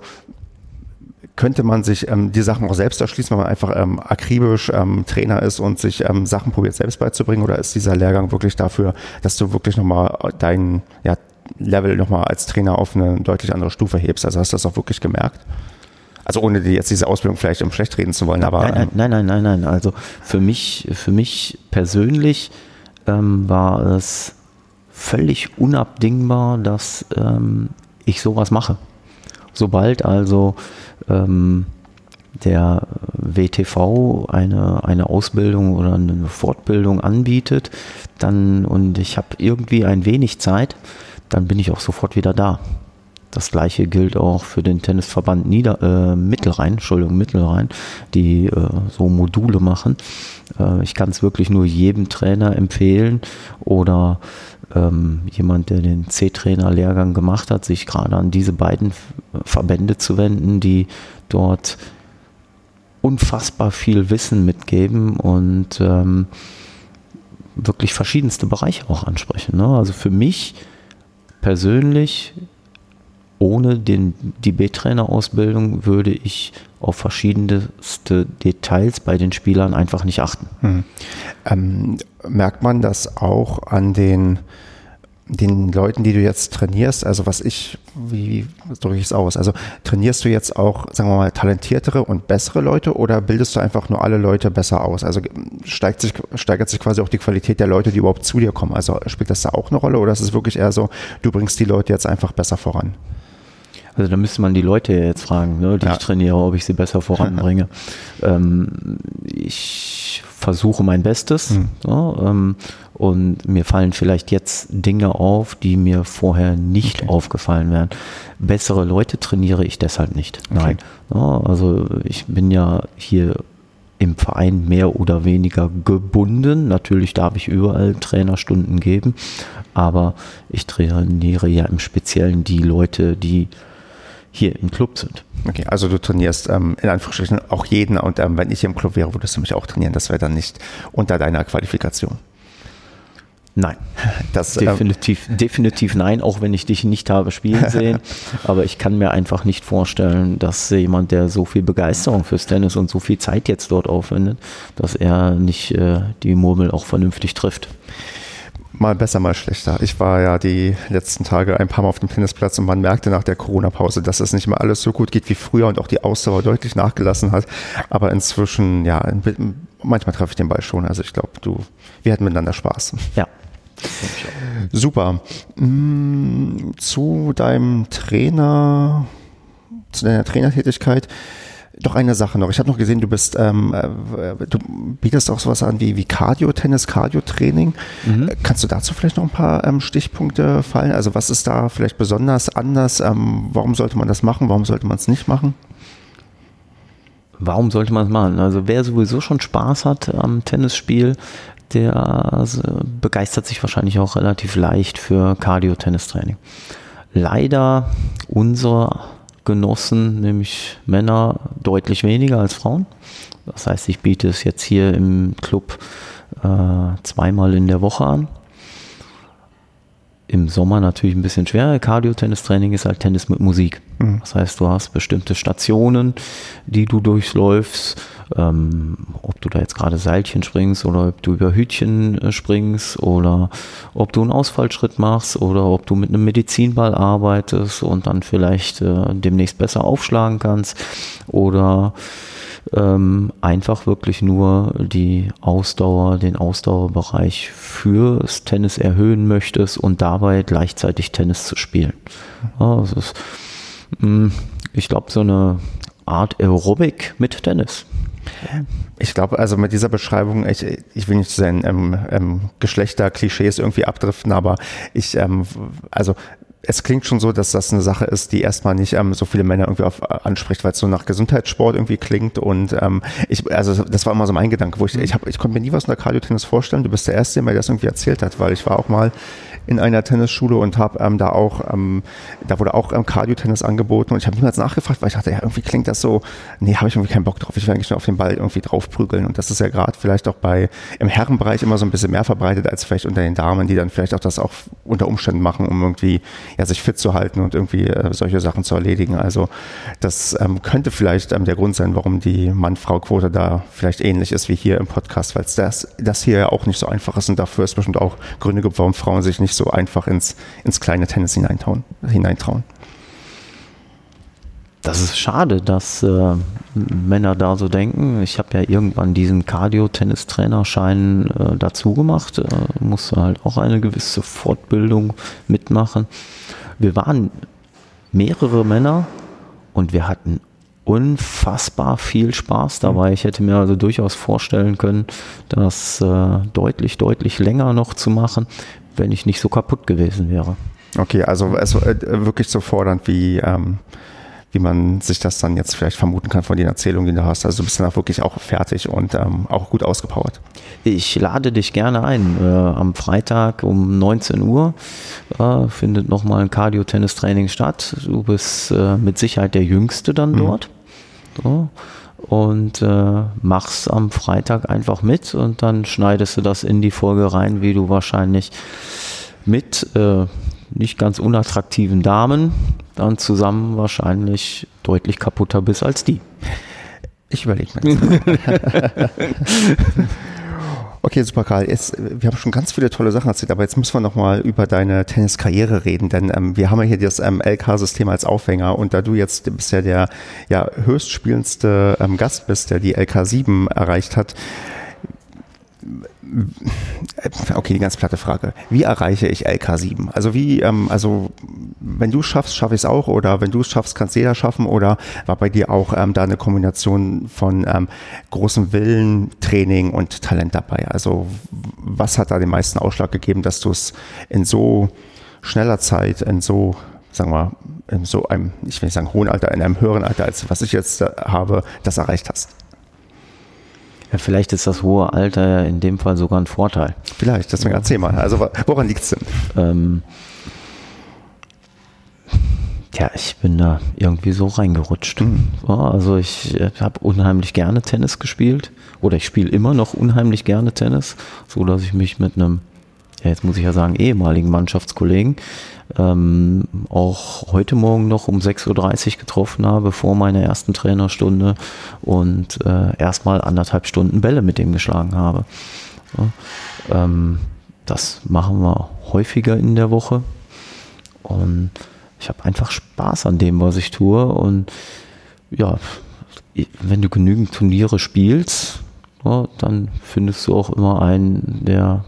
könnte man sich ähm, die Sachen auch selbst erschließen, wenn man einfach ähm, akribisch ähm, Trainer ist und sich ähm, Sachen probiert selbst beizubringen? Oder ist dieser Lehrgang wirklich dafür, dass du wirklich nochmal dein ja, Level nochmal als Trainer auf eine deutlich andere Stufe hebst? Also hast du das auch wirklich gemerkt? Also ohne dir jetzt diese Ausbildung vielleicht um schlecht reden zu wollen, aber. Nein, nein, nein, nein, nein, nein. Also für mich, für mich persönlich ähm, war es völlig unabdingbar, dass ähm, ich sowas mache. Sobald also ähm, der WTV eine, eine Ausbildung oder eine Fortbildung anbietet, dann und ich habe irgendwie ein wenig Zeit, dann bin ich auch sofort wieder da. Das gleiche gilt auch für den Tennisverband Nieder, äh, Mittelrhein, Entschuldigung, Mittelrhein, die äh, so Module machen. Äh, ich kann es wirklich nur jedem Trainer empfehlen oder ähm, jemand, der den C-Trainer-Lehrgang gemacht hat, sich gerade an diese beiden Verbände zu wenden, die dort unfassbar viel Wissen mitgeben und ähm, wirklich verschiedenste Bereiche auch ansprechen. Ne? Also für mich persönlich, ohne den, die B-Trainer-Ausbildung, würde ich auf verschiedenste Details bei den Spielern einfach nicht achten. Hm. Ähm, merkt man das auch an den den Leuten, die du jetzt trainierst, also was ich, wie drücke ich es aus? Also trainierst du jetzt auch, sagen wir mal, talentiertere und bessere Leute oder bildest du einfach nur alle Leute besser aus? Also steigt sich, steigert sich quasi auch die Qualität der Leute, die überhaupt zu dir kommen? Also spielt das da auch eine Rolle oder ist es wirklich eher so, du bringst die Leute jetzt einfach besser voran? Also da müsste man die Leute jetzt fragen, ne, die Ja. ich trainiere, ob ich sie besser voranbringe. <laughs> ähm, ich versuche mein Bestes Hm. so, ähm, und mir fallen vielleicht jetzt Dinge auf, die mir vorher nicht Okay. aufgefallen wären. Bessere Leute trainiere ich deshalb nicht. Nein. Ja, also ich bin ja hier im Verein mehr oder weniger gebunden. Natürlich darf ich überall Trainerstunden geben, aber ich trainiere ja im Speziellen die Leute, die hier im Club sind. Okay, also du trainierst ähm, in Anführungsstrichen auch jeden und ähm, wenn ich hier im Club wäre, würdest du mich auch trainieren. Das wäre dann nicht unter deiner Qualifikation. Nein, <laughs> Das, ähm, definitiv, definitiv nein, auch wenn ich dich nicht habe spielen <laughs> sehen. Aber ich kann mir einfach nicht vorstellen, dass jemand, der so viel Begeisterung fürs Tennis und so viel Zeit jetzt dort aufwendet, dass er nicht äh, die Murmel auch vernünftig trifft. Mal besser, mal schlechter. Ich war ja die letzten Tage ein paar Mal auf dem Tennisplatz und man merkte nach der Corona-Pause, dass es nicht mehr alles so gut geht wie früher und auch die Ausdauer deutlich nachgelassen hat. Aber inzwischen, ja, manchmal treffe ich den Ball schon. Also ich glaube, du, wir hätten miteinander Spaß. Ja. Super. Mm, Zu deinem Trainer, zu deiner Trainertätigkeit. Doch eine Sache noch. Ich habe noch gesehen, du bist, ähm, äh, du bietest auch sowas an wie, wie Cardio-Tennis, Cardio-Training. Äh, Kannst du dazu vielleicht noch ein paar ähm, Stichpunkte fallen? Also was ist da vielleicht besonders anders? Ähm, warum sollte man das machen? Warum sollte man es nicht machen? Warum sollte man es machen? Also wer sowieso schon Spaß hat am Tennisspiel, der begeistert sich wahrscheinlich auch relativ leicht für Cardio-Tennistraining. Leider unsere Genossen, nämlich Männer, deutlich weniger als Frauen. Das heißt, ich biete es jetzt hier im Club äh, zweimal in der Woche an. Im Sommer natürlich ein bisschen schwerer. Cardio-Tennistraining ist halt Tennis mit Musik. Das heißt, du hast bestimmte Stationen, die du durchläufst. Ähm, ob du da jetzt gerade Seilchen springst oder ob du über Hütchen äh, springst oder ob du einen Ausfallschritt machst oder ob du mit einem Medizinball arbeitest und dann vielleicht äh, demnächst besser aufschlagen kannst oder ähm, einfach wirklich nur die Ausdauer, den Ausdauerbereich fürs Tennis erhöhen möchtest und dabei gleichzeitig Tennis zu spielen. Ja, ist, mh, ich glaube, so eine Art Aerobic mit Tennis. Ich glaube, also mit dieser Beschreibung, ich, ich will nicht zu seinen ähm, ähm, Geschlechterklischees irgendwie abdriften, aber ich, ähm, also es klingt schon so, dass das eine Sache ist, die erstmal nicht ähm, so viele Männer irgendwie auf, äh, anspricht, weil es so nach Gesundheitssport irgendwie klingt. Und ähm, ich, also das war immer so mein Gedanke, wo ich, ich, hab, ich konnte mir nie was unter Cardio-Tennis vorstellen. Du bist der Erste, der mir das irgendwie erzählt hat, weil ich war auch mal in einer Tennisschule und habe ähm, da auch, ähm, da wurde auch ähm, Cardio-Tennis angeboten und ich habe niemals nachgefragt, weil ich dachte, ja, irgendwie klingt das so, nee, habe ich irgendwie keinen Bock drauf. Ich will eigentlich nur auf den Ball irgendwie draufprügeln. Und das ist ja gerade vielleicht auch bei im Herrenbereich immer so ein bisschen mehr verbreitet als vielleicht unter den Damen, die dann vielleicht auch das auch unter Umständen machen, um irgendwie ja, sich fit zu halten und irgendwie äh, solche Sachen zu erledigen. Also das ähm, könnte vielleicht ähm, der Grund sein, warum die Mann-Frau-Quote da vielleicht ähnlich ist wie hier im Podcast, weil es das, das hier ja auch nicht so einfach ist und dafür ist bestimmt auch Gründe gibt, warum Frauen sich nicht so einfach ins, ins kleine Tennis hineintrauen. hineintrauen. Das ist schade, dass äh, Männer da so denken. Ich habe ja irgendwann diesen Cardio-Tennistrainerschein äh, dazu gemacht, äh, musste halt auch eine gewisse Fortbildung mitmachen. Wir waren mehrere Männer und wir hatten unfassbar viel Spaß dabei. Ich hätte mir also durchaus vorstellen können, das äh, deutlich, deutlich länger noch zu machen, wenn ich nicht so kaputt gewesen wäre. Okay, also, also äh, wirklich so fordernd wie, ähm, wie man sich das dann jetzt vielleicht vermuten kann von den Erzählungen, die du hast. Also du bist dann auch wirklich auch fertig und ähm, auch gut ausgepowert. Ich lade dich gerne ein. Äh, am Freitag um 19 Uhr äh, findet nochmal ein Cardio-Tennis-Training statt. Du bist äh, mit Sicherheit der Jüngste dann Mhm. dort. So. Und äh, machst am Freitag einfach mit und dann schneidest du das in die Folge rein, wie du wahrscheinlich mit äh, nicht ganz unattraktiven Damen dann zusammen wahrscheinlich deutlich kaputter bist als die. Ich überlege mir. <laughs> <laughs> Okay, super, Karl. Jetzt, wir haben schon ganz viele tolle Sachen erzählt, aber jetzt müssen wir nochmal über deine Tenniskarriere reden, denn ähm, wir haben ja hier das ähm, LK-System als Aufhänger und da du jetzt bisher der ja, höchstspielendste ähm, Gast bist, der die LK7 erreicht hat, okay, die ganz platte Frage. Wie erreiche ich LK7? Also wie, ähm, also wenn du es schaffst, schaffe ich es auch oder wenn du es schaffst, kann es jeder schaffen oder war bei dir auch ähm, da eine Kombination von ähm, großem Willen, Training und Talent dabei? Also was hat da den meisten Ausschlag gegeben, dass du es in so schneller Zeit, in so, sagen wir, in so einem, ich will nicht sagen hohen Alter, in einem höheren Alter, als was ich jetzt äh, habe, das erreicht hast? Ja, vielleicht ist das hohe Alter in dem Fall sogar ein Vorteil. Vielleicht, deswegen erzähl mal. Also woran liegt es denn? Ähm, ja, ich bin da irgendwie so reingerutscht. Mhm. Also ich äh, habe unheimlich gerne Tennis gespielt oder ich spiele immer noch unheimlich gerne Tennis, so dass ich mich mit einem, ja jetzt muss ich ja sagen, ehemaligen Mannschaftskollegen ähm, auch heute Morgen noch um 6.30 Uhr getroffen habe vor meiner ersten Trainerstunde und äh, erstmal anderthalb Stunden Bälle mit dem geschlagen habe. Ja, ähm, das machen wir häufiger in der Woche und ich habe einfach Spaß an dem, was ich tue und ja, wenn du genügend Turniere spielst, ja, dann findest du auch immer einen, der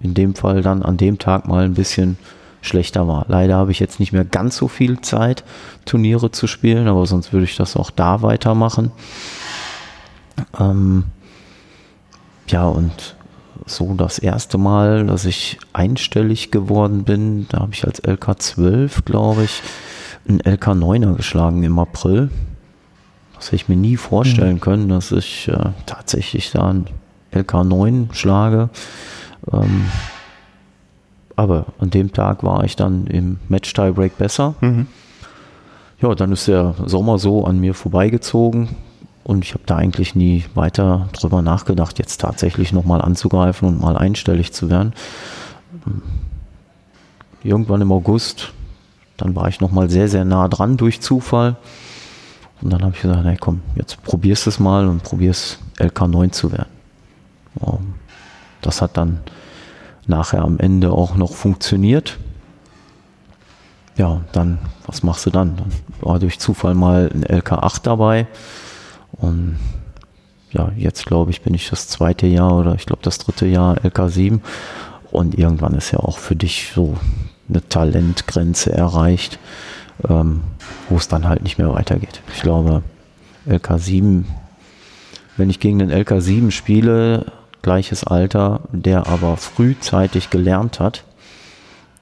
in dem Fall dann an dem Tag mal ein bisschen schlechter war. Leider habe ich jetzt nicht mehr ganz so viel Zeit, Turniere zu spielen, aber sonst würde ich das auch da weitermachen. Ähm, ja, und so das erste Mal, dass ich einstellig geworden bin, da habe ich als LK12, glaube ich, einen LK9er geschlagen im April. Das hätte ich mir nie vorstellen mhm. können, dass ich äh, tatsächlich da einen LK9 schlage. Ähm, aber an dem Tag war ich dann im Match-Tiebreak besser. Mhm. Ja, dann ist der Sommer so an mir vorbeigezogen und ich habe da eigentlich nie weiter drüber nachgedacht, jetzt tatsächlich nochmal anzugreifen und mal einstellig zu werden. Irgendwann im August, dann war ich nochmal sehr, sehr nah dran durch Zufall. Und dann habe ich gesagt, hey komm, jetzt probierst es mal und probierst LK9 zu werden. Das hat dann nachher am Ende auch noch funktioniert. Ja, dann, was machst du dann? Dann war durch Zufall mal ein LK8 dabei. Und ja, jetzt glaube ich, bin ich das zweite Jahr oder ich glaube das dritte Jahr LK7. Und irgendwann ist ja auch für dich so eine Talentgrenze erreicht, ähm, wo es dann halt nicht mehr weitergeht. Ich glaube, LK7, wenn ich gegen den LK7 spiele, gleiches Alter, der aber frühzeitig gelernt hat,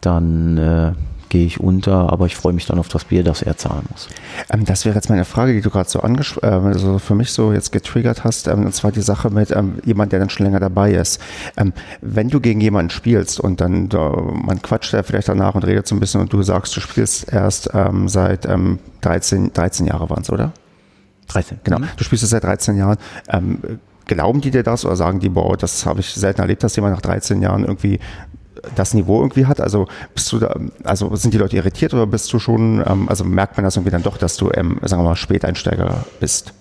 dann äh, gehe ich unter, aber ich freue mich dann auf das Bier, das er zahlen muss. Ähm, das wäre jetzt meine Frage, die du gerade so angesprochen, äh, also für mich so jetzt getriggert hast, ähm, und zwar die Sache mit ähm, jemand, der dann schon länger dabei ist. Ähm, wenn du gegen jemanden spielst und dann da, man quatscht ja vielleicht danach und redet so ein bisschen und du sagst, du spielst erst ähm, seit 13, 13 Jahre waren es, oder? 13. Genau. Mhm. Du spielst es seit 13 Jahren. Ähm, Glauben die dir das oder sagen die, boah, das habe ich selten erlebt, dass jemand nach 13 Jahren irgendwie das Niveau irgendwie hat? Also bist du da, also sind die Leute irritiert oder bist du schon, ähm, also merkt man das irgendwie dann doch, dass du, ähm, sagen wir mal, Späteinsteiger bist?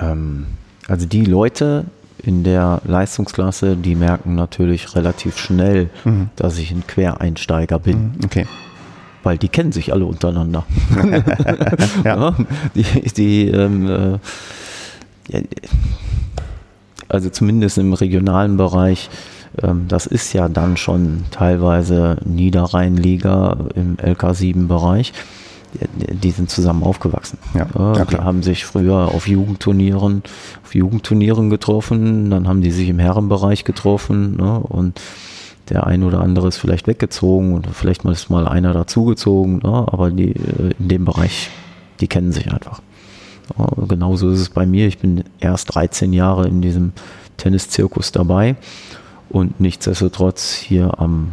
Ähm, also die Leute in der Leistungsklasse, die merken natürlich relativ schnell, mhm. dass ich ein Quereinsteiger bin. Mhm, okay. Weil die kennen sich alle untereinander. <laughs> <laughs> ja. ja. Die, die ähm, also zumindest im regionalen Bereich, ähm, das ist ja dann schon teilweise Niederrheinliga im LK7-Bereich. Die sind zusammen aufgewachsen. Ja, ja, die haben sich früher auf Jugendturnieren, auf Jugendturnieren getroffen, dann haben die sich im Herrenbereich getroffen ne, und der ein oder andere ist vielleicht weggezogen und vielleicht mal ist mal einer dazugezogen, ne, aber die äh, in dem Bereich, die kennen sich einfach. Genauso ist es bei mir. Ich bin erst 13 Jahre in diesem Tenniszirkus dabei und nichtsdestotrotz hier am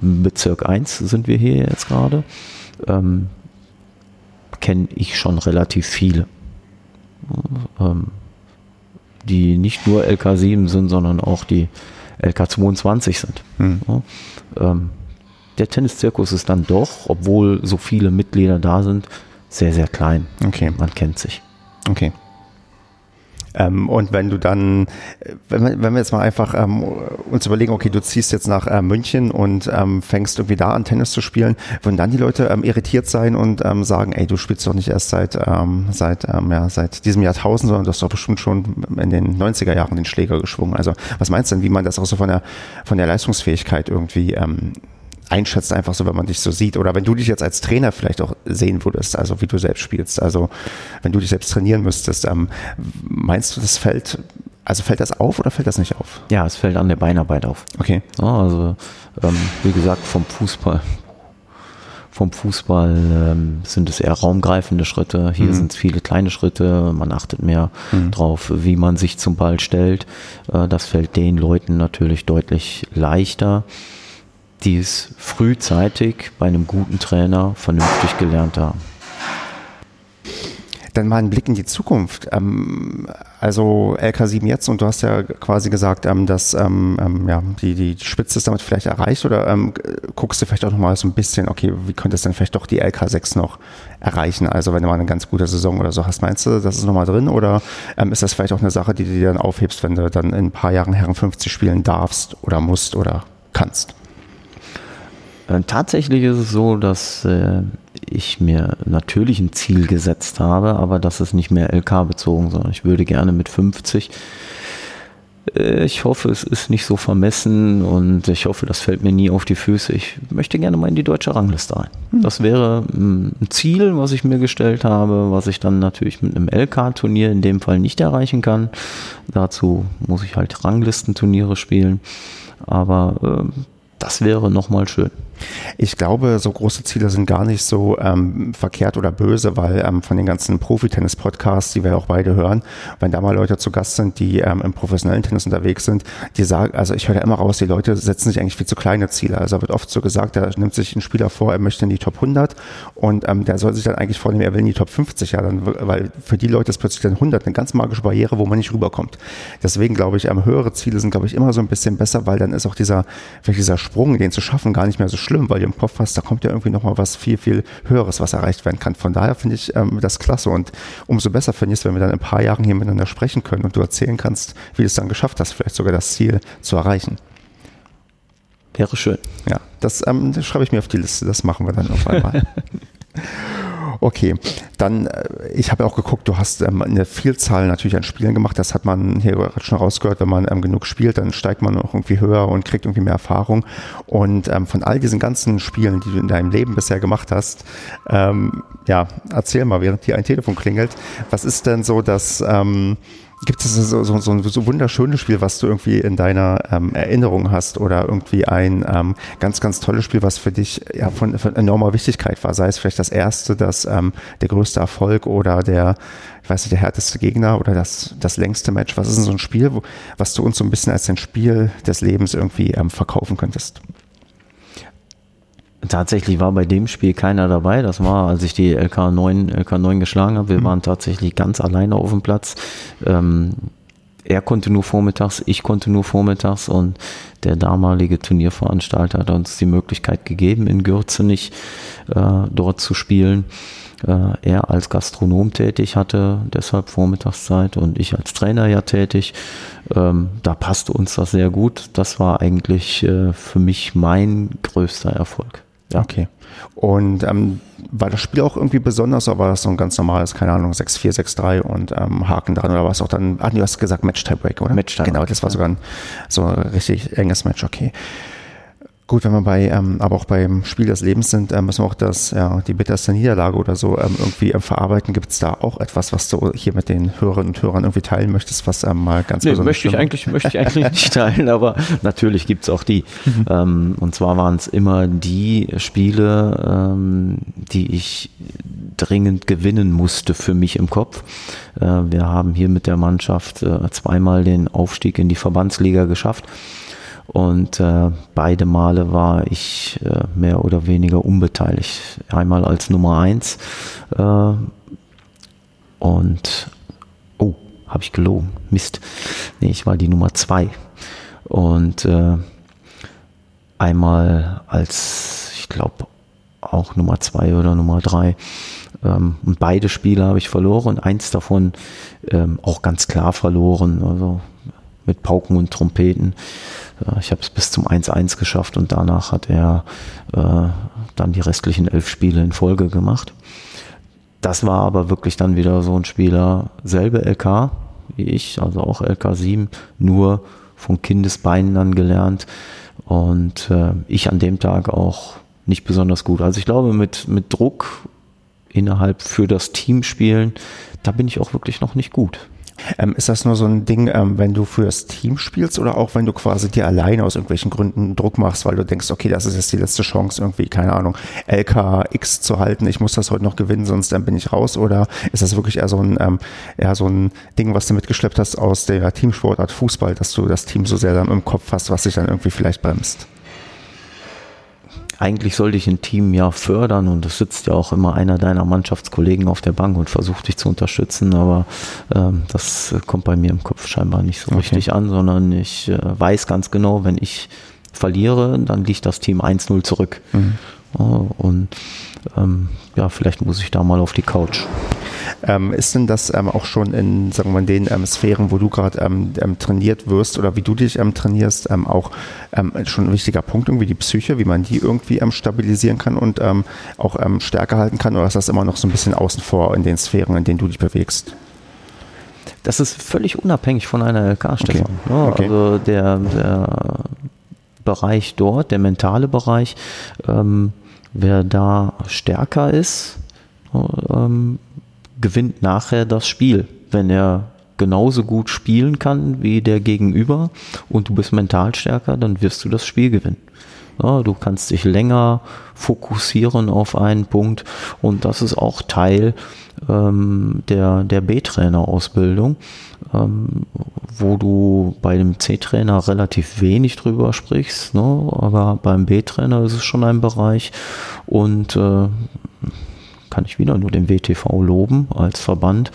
Bezirk 1 sind wir hier jetzt gerade. Ähm, Kenne ich schon relativ viele, ähm, die nicht nur LK7 sind, sondern auch die LK22 sind. Mhm. Ja, ähm, der Tenniszirkus ist dann doch, obwohl so viele Mitglieder da sind, sehr, sehr klein. Okay. Man kennt sich. Okay. Ähm, und wenn du dann, wenn wir, wenn wir jetzt mal einfach ähm, uns überlegen, okay, du ziehst jetzt nach äh, München und ähm, fängst irgendwie da an Tennis zu spielen, würden dann die Leute ähm, irritiert sein und ähm, sagen, ey, du spielst doch nicht erst seit, ähm, seit, ja, seit diesem Jahrtausend, sondern du hast doch bestimmt schon in den 90er Jahren den Schläger geschwungen. Also was meinst du denn, wie man das auch so von der, von der Leistungsfähigkeit irgendwie einschätzt, einfach so, wenn man dich so sieht. Oder wenn du dich jetzt als Trainer vielleicht auch sehen würdest, also wie du selbst spielst. Also wenn du dich selbst trainieren müsstest, ähm, meinst du, das fällt, also fällt das auf oder fällt das nicht auf? Ja, es fällt an der Beinarbeit auf. Okay. Ja, also ähm, wie gesagt, vom Fußball. Vom Fußball ähm, sind es eher raumgreifende Schritte. Hier Mhm. sind es viele kleine Schritte. Man achtet mehr drauf, wie man sich zum Ball stellt. Äh, das fällt den Leuten natürlich deutlich leichter, die es frühzeitig bei einem guten Trainer vernünftig gelernt haben. Dann mal ein Blick in die Zukunft. Ähm, also LK7 jetzt und du hast ja quasi gesagt, ähm, dass ähm, die, Spitze ist damit vielleicht erreicht oder guckst du vielleicht auch nochmal so ein bisschen, okay, wie könnte es denn vielleicht doch die LK6 noch erreichen? Also wenn du mal eine ganz gute Saison oder so hast, meinst du, das ist nochmal drin oder ist das vielleicht auch eine Sache, die du dir dann aufhebst, wenn du dann in ein paar Jahren Herren 50 spielen darfst oder musst oder kannst? Äh, Tatsächlich ist es so, dass äh, ich mir natürlich ein Ziel gesetzt habe, aber das ist nicht mehr LK bezogen, sondern ich würde gerne mit 50. Äh, ich hoffe, es ist nicht so vermessen und ich hoffe, das fällt mir nie auf die Füße. Ich möchte gerne mal in die deutsche Rangliste rein. Das wäre mm, ein Ziel, was ich mir gestellt habe, was ich dann natürlich mit einem LK-Turnier in dem Fall nicht erreichen kann. Dazu muss ich halt Ranglistenturniere spielen. Aber ähm, das wäre nochmal schön. Ich glaube, so große Ziele sind gar nicht so ähm, verkehrt oder böse, weil ähm, von den ganzen Profi-Tennis-Podcasts, die wir auch beide hören, wenn da mal Leute zu Gast sind, die ähm, im professionellen Tennis unterwegs sind, die sagen, also ich höre da immer raus, die Leute setzen sich eigentlich viel zu kleine Ziele. Also wird oft so gesagt, da nimmt sich ein Spieler vor, er möchte in die Top 100 und ähm, der soll sich dann eigentlich vornehmen, er will in die Top 50, ja, dann, weil für die Leute ist plötzlich dann 100 eine ganz magische Barriere, wo man nicht rüberkommt. Deswegen glaube ich, ähm, höhere Ziele sind, glaube ich, immer so ein bisschen besser, weil dann ist auch dieser, vielleicht dieser Sprung, den zu schaffen, gar nicht mehr so schlimm, weil du im Kopf hast, da kommt ja irgendwie nochmal was viel, viel Höheres, was erreicht werden kann. Von daher finde ich ähm, das klasse und umso besser finde ich es, wenn wir dann in ein paar Jahren hier miteinander sprechen können und du erzählen kannst, wie du es dann geschafft hast, vielleicht sogar das Ziel zu erreichen. Wäre schön. Ja, das, ähm, das schreibe ich mir auf die Liste, das machen wir dann auf einmal. <laughs> Okay, dann, äh, ich habe auch geguckt, du hast ähm, eine Vielzahl natürlich an Spielen gemacht. Das hat man hier schon rausgehört. Wenn man ähm, genug spielt, dann steigt man auch irgendwie höher und kriegt irgendwie mehr Erfahrung. Und ähm, von all diesen ganzen Spielen, die du in deinem Leben bisher gemacht hast, ähm, ja, erzähl mal, während hier ein Telefon klingelt, was ist denn so das, ähm, Gibt es so, so, so ein so wunderschönes Spiel, was du irgendwie in deiner ähm, Erinnerung hast oder irgendwie ein ähm, ganz, ganz tolles Spiel, was für dich ja von, von enormer Wichtigkeit war? Sei es vielleicht das erste, das, ähm, der größte Erfolg oder der, ich weiß nicht, der härteste Gegner oder das, das längste Match. Was ist denn so ein Spiel, wo, was du uns so ein bisschen als ein Spiel des Lebens irgendwie ähm, verkaufen könntest? Tatsächlich war bei dem Spiel keiner dabei. Das war, als ich die LK9, LK9 geschlagen habe. Wir Mhm. waren tatsächlich ganz alleine auf dem Platz. Ähm, er konnte nur vormittags, ich konnte nur vormittags und der damalige Turnierveranstalter hat uns die Möglichkeit gegeben, in Gürzenich äh, dort zu spielen. Äh, er als Gastronom tätig hatte deshalb Vormittagszeit und ich als Trainer ja tätig. Ähm, da passte uns das sehr gut. Das war eigentlich äh, für mich mein größter Erfolg. Ja. Okay. Und ähm, war das Spiel auch irgendwie besonders oder war das so ein ganz normales, keine Ahnung, 6-4, 6-3 und ähm, Haken dran oder war es auch dann, ah, du hast gesagt Match-Tiebreak, oder? Match-Tiebreak, Genau, das war sogar ein so ein richtig enges Match, okay. Gut, wenn wir bei, ähm, aber auch beim Spiel des Lebens sind, ähm, müssen wir auch das, ja, die bitterste Niederlage oder so ähm, irgendwie ähm, verarbeiten. Gibt es da auch etwas, was du hier mit den Hörerinnen und Hörern irgendwie teilen möchtest, was ähm, mal ganz Nee, besonders möchte ich eigentlich, möchte ich eigentlich nicht teilen, aber natürlich gibt es auch die. Mhm. Ähm, und zwar waren es immer die Spiele, ähm, die ich dringend gewinnen musste für mich im Kopf. Äh, wir haben hier mit der Mannschaft äh, zweimal den Aufstieg in die Verbandsliga geschafft. Und äh, beide Male war ich äh, mehr oder weniger unbeteiligt. Einmal als Nummer eins äh, und oh, habe ich gelogen. Mist. Nee, ich war die Nummer zwei. Und äh, einmal als, ich glaube, auch Nummer zwei oder Nummer drei. Ähm, und beide Spiele habe ich verloren. Eins davon ähm, auch ganz klar verloren. Also mit Pauken und Trompeten. Äh, ich habe es bis zum 1-1 geschafft und danach hat er äh, dann die restlichen elf Spiele in Folge gemacht. Das war aber wirklich dann wieder so ein Spieler, selbe LK wie ich, also auch LK 7, nur von Kindesbeinen an gelernt und äh, ich an dem Tag auch nicht besonders gut. Also ich glaube, mit, mit Druck innerhalb für das Team spielen, da bin ich auch wirklich noch nicht gut. Ähm, ist das nur so ein Ding, ähm, wenn du für das Team spielst oder auch wenn du quasi dir alleine aus irgendwelchen Gründen Druck machst, weil du denkst, okay, das ist jetzt die letzte Chance, irgendwie, keine Ahnung, LKX zu halten, ich muss das heute noch gewinnen, sonst dann bin ich raus? Oder ist das wirklich eher so ein, ähm, eher so ein Ding, was du mitgeschleppt hast aus der Teamsportart Fußball, dass du das Team so sehr dann im Kopf hast, was sich dann irgendwie vielleicht bremst? Eigentlich sollte ich ein Team ja fördern und es sitzt ja auch immer einer deiner Mannschaftskollegen auf der Bank und versucht dich zu unterstützen, aber ähm, das kommt bei mir im Kopf scheinbar nicht so okay. richtig an, sondern ich äh, weiß ganz genau, wenn ich verliere, dann liegt das Team 1-0 zurück. Mhm. und ähm, ja, vielleicht muss ich da mal auf die Couch. Ähm, ist denn das ähm, auch schon in, sagen wir mal, den ähm, Sphären, wo du gerade ähm, ähm, trainiert wirst oder wie du dich trainierst, auch schon ein wichtiger Punkt, irgendwie die Psyche, wie man die irgendwie stabilisieren kann und auch stärker halten kann? Oder ist das immer noch so ein bisschen außen vor in den Sphären, in denen du dich bewegst? Das ist völlig unabhängig von einer LK, Stefan. Okay. Ja, okay. Also der, der, Bereich dort, der mentale Bereich, ähm, wer da stärker ist, ähm, gewinnt nachher das Spiel, wenn er genauso gut spielen kann wie der Gegenüber und du bist mental stärker, dann wirst du das Spiel gewinnen. Ja, du kannst dich länger fokussieren auf einen Punkt und das ist auch Teil ähm, der, der B-Trainer-Ausbildung, ähm, wo du bei dem C-Trainer relativ wenig drüber sprichst, ne? aber beim B-Trainer ist es schon ein Bereich und äh, kann ich wieder nur den WTV loben als Verband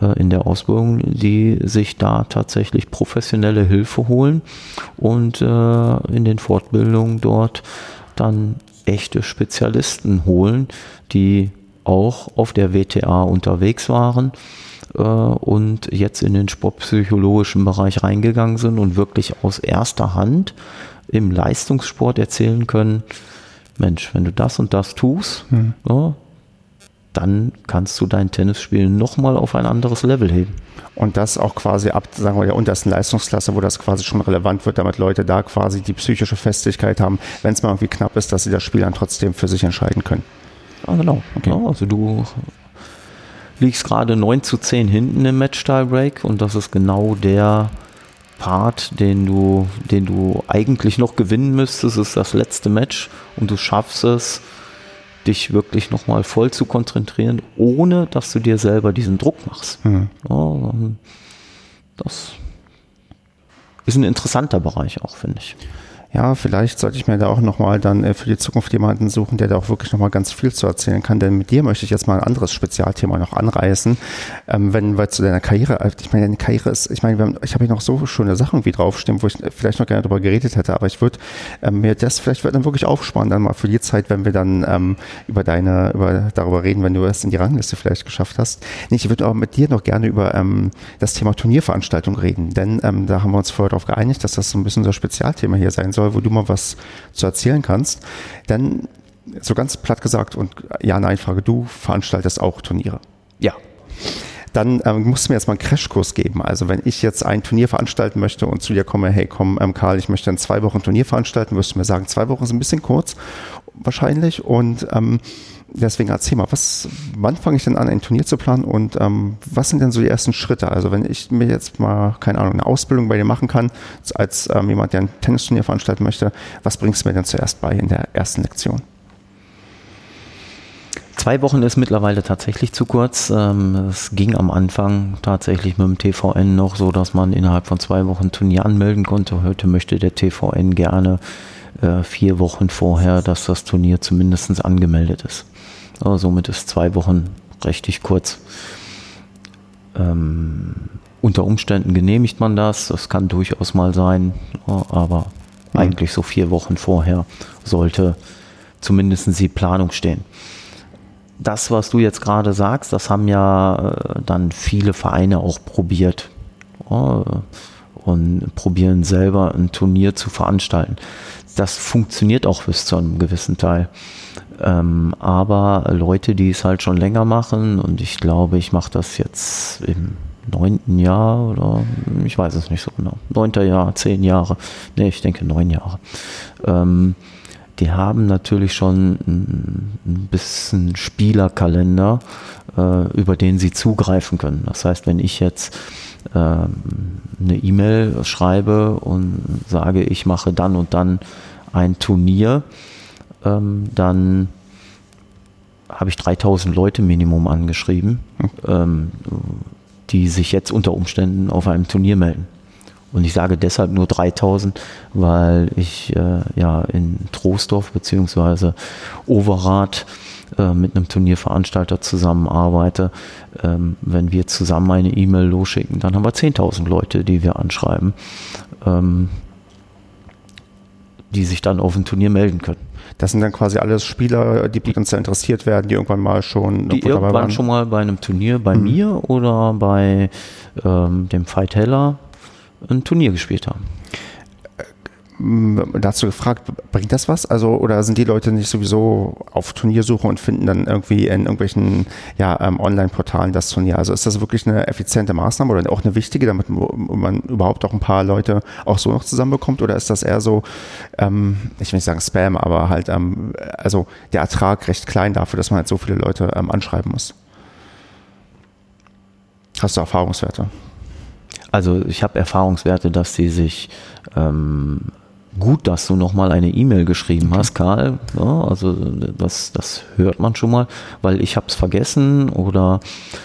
äh, in der Ausbildung, die sich da tatsächlich professionelle Hilfe holen und äh, in den Fortbildungen dort dann echte Spezialisten holen, die auch auf der WTA unterwegs waren äh, und jetzt in den sportpsychologischen Bereich reingegangen sind und wirklich aus erster Hand im Leistungssport erzählen können, Mensch, wenn du das und das tust, hm. ja, dann kannst du dein Tennisspiel nochmal auf ein anderes Level heben. Und das auch quasi ab, sagen wir, der untersten Leistungsklasse, wo das quasi schon relevant wird, damit Leute da quasi die psychische Festigkeit haben, wenn es mal irgendwie knapp ist, dass sie das Spiel dann trotzdem für sich entscheiden können. Ah, genau. Okay. Ja, also du liegst gerade 9 zu 10 hinten im Match-Style-Break und das ist genau der Part, den du, den du eigentlich noch gewinnen müsstest, ist das letzte Match und du schaffst es, dich wirklich nochmal voll zu konzentrieren, ohne dass du dir selber diesen Druck machst. Mhm. Ja, das ist ein interessanter Bereich auch, finde ich ja, vielleicht sollte ich mir da auch nochmal dann äh, für die Zukunft jemanden suchen, der da auch wirklich nochmal ganz viel zu erzählen kann. Denn mit dir möchte ich jetzt mal ein anderes Spezialthema noch anreißen. Ähm, wenn wir zu deiner Karriere, äh, ich meine, deine Karriere ist, ich meine, haben, ich habe hier noch so schöne Sachen wie draufstehen, wo ich vielleicht noch gerne drüber geredet hätte, aber ich würde ähm, mir das vielleicht dann wirklich aufsparen, dann mal für die Zeit, wenn wir dann ähm, über deine, über darüber reden, wenn du es in die Rangliste vielleicht geschafft hast. Nee, ich würde auch mit dir noch gerne über ähm, das Thema Turnierveranstaltung reden, denn ähm, da haben wir uns vorher darauf geeinigt, dass das so ein bisschen ein Spezialthema hier sein soll soll, wo du mal was zu erzählen kannst. Denn so ganz platt gesagt und ja, nein, Frage, du veranstaltest auch Turniere. Ja. Dann ähm, musst du mir jetzt mal einen Crashkurs geben. Also wenn ich jetzt ein Turnier veranstalten möchte und zu dir komme, hey komm, ähm, Karl, ich möchte in zwei Wochen ein Turnier veranstalten, wirst du mir sagen, zwei Wochen ist ein bisschen kurz, wahrscheinlich. Und ähm, deswegen erzähl mal, was, wann fange ich denn an, ein Turnier zu planen und ähm, was sind denn so die ersten Schritte? Also wenn ich mir jetzt mal, keine Ahnung, eine Ausbildung bei dir machen kann, als ähm, jemand, der ein Tennisturnier veranstalten möchte, was bringst du mir denn zuerst bei in der ersten Lektion? Zwei Wochen ist mittlerweile tatsächlich zu kurz. Ähm, es ging am Anfang tatsächlich mit dem TVN noch so, dass man innerhalb von zwei Wochen ein Turnier anmelden konnte. Heute möchte der TVN gerne äh, vier Wochen vorher, dass das Turnier zumindest angemeldet ist. Aber somit ist zwei Wochen richtig kurz. Ähm, unter Umständen genehmigt man das, das kann durchaus mal sein, aber mhm. eigentlich so vier Wochen vorher sollte zumindest die Planung stehen. das, was du jetzt gerade sagst, das haben ja äh, dann viele Vereine auch probiert. Und probieren selber ein Turnier zu veranstalten. Das funktioniert auch bis zu einem gewissen Teil. Ähm, aber Leute, die es halt schon länger machen, und ich glaube, ich mache das jetzt im neunten Jahr oder ich weiß es nicht so genau. Neunter Jahr, zehn Jahre. Nee, ich denke neun Jahre. Ähm, die haben natürlich schon ein bisschen Spielerkalender, äh, über den sie zugreifen können. Das heißt, wenn ich jetzt äh, eine E-Mail schreibe und sage, ich mache dann und dann ein Turnier, ähm, dann habe ich 3000 Leute Minimum angeschrieben, ähm, die sich jetzt unter Umständen auf einem Turnier melden. Und ich sage deshalb nur 3000, weil ich äh, ja in Troisdorf bzw. Overath äh, mit einem Turnierveranstalter zusammenarbeite. Ähm, wenn wir zusammen eine E-Mail losschicken, dann haben wir 10.000 Leute, die wir anschreiben, ähm, die sich dann auf ein Turnier melden können. Das sind dann quasi alles Spieler, die potenziell interessiert werden, die irgendwann mal schon die irgendwann schon mal bei einem Turnier bei mhm. mir oder bei ähm, dem Fight Heller ein Turnier gespielt haben. Dazu gefragt, bringt das was? Also, oder sind die Leute nicht sowieso auf Turniersuche und finden dann irgendwie in irgendwelchen ja, ähm, Online-Portalen das Turnier? Also ist das wirklich eine effiziente Maßnahme oder auch eine wichtige, damit man überhaupt auch ein paar Leute auch so noch zusammenbekommt? Oder ist das eher so, ähm, ich will nicht sagen Spam, aber halt, ähm, also der Ertrag recht klein dafür, dass man halt so viele Leute ähm, anschreiben muss? Hast du Erfahrungswerte? Also ich habe Erfahrungswerte, dass sie sich ähm, gut, dass du nochmal eine E-Mail geschrieben hast, Karl. Ja, also das, das hört man schon mal, weil ich habe es vergessen oder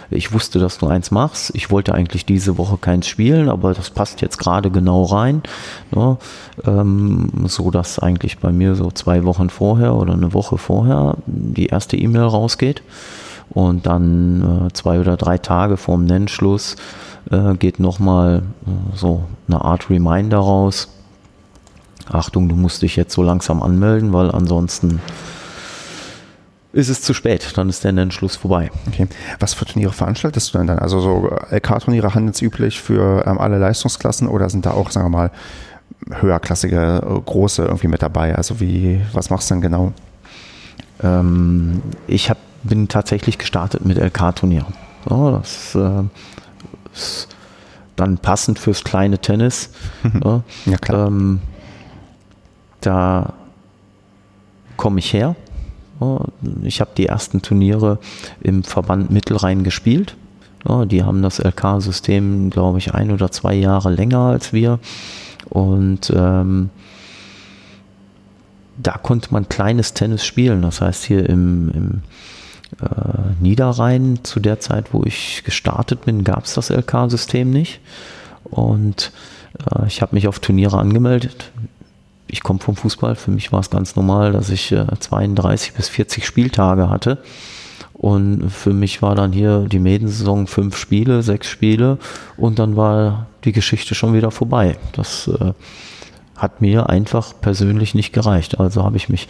ich wusste, dass du eins machst. Ich wollte eigentlich diese Woche keins spielen, aber das passt jetzt gerade genau rein. Ja, ähm, so dass eigentlich bei mir so zwei Wochen vorher oder eine Woche vorher die erste E-Mail rausgeht und dann äh, zwei oder drei Tage vorm Nennschluss äh, geht nochmal äh, so eine Art Reminder raus. Achtung, du musst dich jetzt so langsam anmelden, weil ansonsten ist es zu spät, dann ist der Nennschluss vorbei. Okay. Was für Turniere veranstaltest du denn dann? Also so LK-Turniere handelsüblich für ähm, alle Leistungsklassen oder sind da auch, sagen wir mal, höherklassige, äh, große irgendwie mit dabei? Also wie, was machst du denn genau? Ähm, ich hab, bin tatsächlich gestartet mit LK-Turnieren. So, das äh, ist dann passend fürs kleine Tennis. Mhm. Ja, klar. Ähm, da komme ich her. Ich habe die ersten Turniere im Verband Mittelrhein gespielt. Die haben das LK-System, glaube ich, ein oder zwei Jahre länger als wir. Und ähm, da konnte man kleines Tennis spielen. Das heißt, hier im, im äh, Niederrhein, zu der Zeit, wo ich gestartet bin, gab es das LK-System nicht. Und äh, ich habe mich auf Turniere angemeldet. Ich komme vom Fußball. Für mich war es ganz normal, dass ich äh, 32 bis 40 Spieltage hatte. Und für mich war dann hier die Medensaison fünf Spiele, sechs Spiele und dann war die Geschichte schon wieder vorbei. Das äh, hat mir einfach persönlich nicht gereicht. Also habe ich mich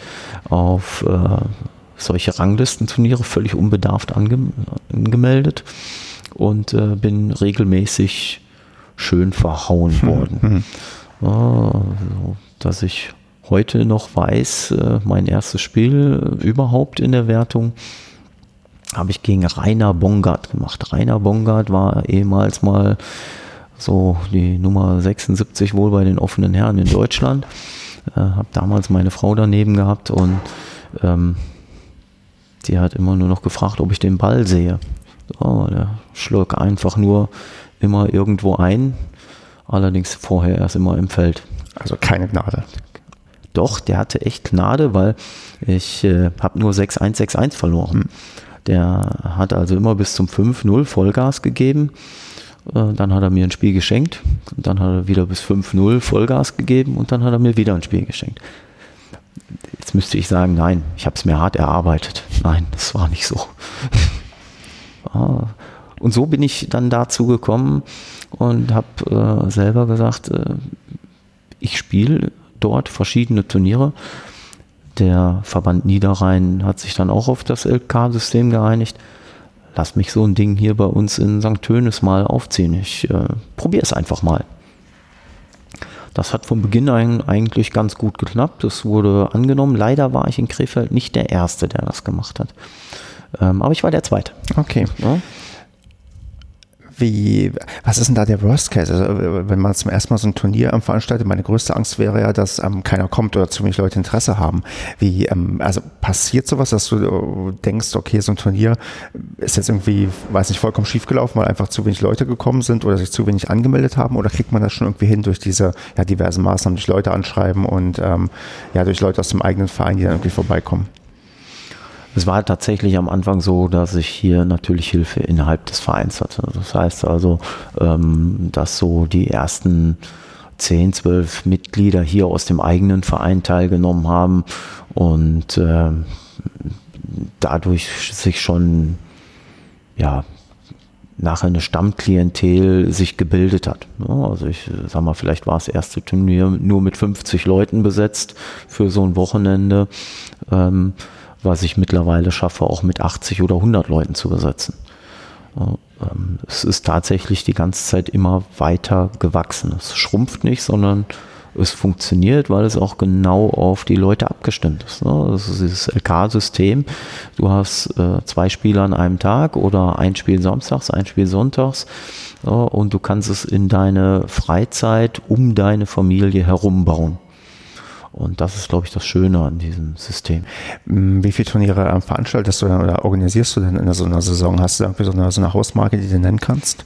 auf äh, solche Ranglistenturniere völlig unbedarft ange angemeldet und äh, bin regelmäßig schön verhauen hm, worden. Mhm. Dass ich heute noch weiß, äh, mein erstes Spiel überhaupt in der Wertung habe ich gegen Rainer Bongard gemacht. Rainer Bongard war ehemals mal so die Nummer 76 wohl bei den offenen Herren in Deutschland. Äh, habe damals meine Frau daneben gehabt und ähm, die hat immer nur noch gefragt, ob ich den Ball sehe. Oh, der schlug einfach nur immer irgendwo ein, allerdings vorher erst immer im Feld. Also keine Gnade. Doch, der hatte echt Gnade, weil ich äh, habe nur 6-1-6-1 verloren. Hm. Der hat also immer bis zum 5-0 Vollgas gegeben. Äh, dann hat er mir ein Spiel geschenkt. Dann hat er wieder bis 5-0 Vollgas gegeben und dann hat er mir wieder ein Spiel geschenkt. Jetzt müsste ich sagen, nein, ich habe es mir hart erarbeitet. Nein, das war nicht so. <laughs> Ah. und so bin ich dann dazu gekommen und habe äh, selber gesagt, äh, ich spiele dort verschiedene Turniere. Der Verband Niederrhein hat sich dann auch auf das LK-System geeinigt. Lass mich so ein Ding hier bei uns in St. Tönis mal aufziehen. Ich äh, probiere es einfach mal. Das hat von Beginn an eigentlich ganz gut geklappt. Es wurde angenommen. Leider war ich in Krefeld nicht der Erste, der das gemacht hat. Ähm, aber ich war der Zweite. Okay. Ja? Wie, was ist denn da der Worst Case? Also, wenn man zum ersten Mal so ein Turnier ähm, veranstaltet, meine größte Angst wäre ja, dass ähm, keiner kommt oder zu wenig Leute Interesse haben. Wie, ähm, also passiert sowas, dass du äh, denkst, okay, so ein Turnier ist jetzt irgendwie, weiß nicht, vollkommen schief gelaufen, weil einfach zu wenig Leute gekommen sind oder sich zu wenig angemeldet haben? Oder kriegt man das schon irgendwie hin durch diese ja, diversen Maßnahmen, durch Leute anschreiben und ähm, ja, durch Leute aus dem eigenen Verein, die dann irgendwie vorbeikommen? Es war tatsächlich am Anfang so, dass ich hier natürlich Hilfe innerhalb des Vereins hatte. Das heißt also, ähm, dass so die ersten 10, 12 Mitglieder hier aus dem eigenen Verein teilgenommen haben und äh, dadurch sich schon ja nachher eine Stammklientel sich gebildet hat. Also ich sag mal, vielleicht war das erste Turnier nur mit 50 Leuten besetzt für so ein Wochenende. Was ich mittlerweile schaffe, auch mit 80 oder 100 Leuten zu besetzen. Ähm, es ist tatsächlich die ganze Zeit immer weiter gewachsen. Es schrumpft nicht, sondern es funktioniert, weil es auch genau auf die Leute abgestimmt ist. Ne? Das ist dieses LK-System. Du hast äh, zwei Spiele an einem Tag oder ein Spiel samstags, ein Spiel sonntags und du kannst es in deine Freizeit um deine Familie herum bauen. Und das ist, glaube ich, das Schöne an diesem System. Wie viele Turniere ähm, veranstaltest du denn oder organisierst du denn in so einer Saison? Hast du irgendwie so eine, so eine Hausmarke, die du nennen kannst?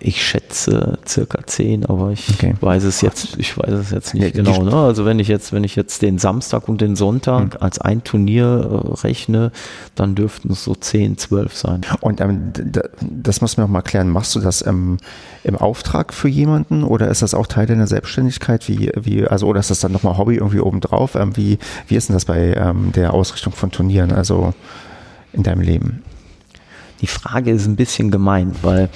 Ich schätze circa zehn, aber ich Okay. weiß es jetzt, ich weiß es jetzt nicht die genau. Ne? Also wenn ich jetzt, wenn ich jetzt den Samstag und den Sonntag Hm. als ein Turnier äh, rechne, dann dürften es so zehn, zwölf sein. Und ähm, das muss mir noch mal klären. Machst du das ähm, im Auftrag für jemanden oder ist das auch Teil deiner Selbstständigkeit? Wie, wie, also, oder ist das dann nochmal Hobby irgendwie obendrauf? Ähm, wie, wie ist denn das bei ähm, der Ausrichtung von Turnieren, also in deinem Leben? Die Frage ist ein bisschen gemein, weil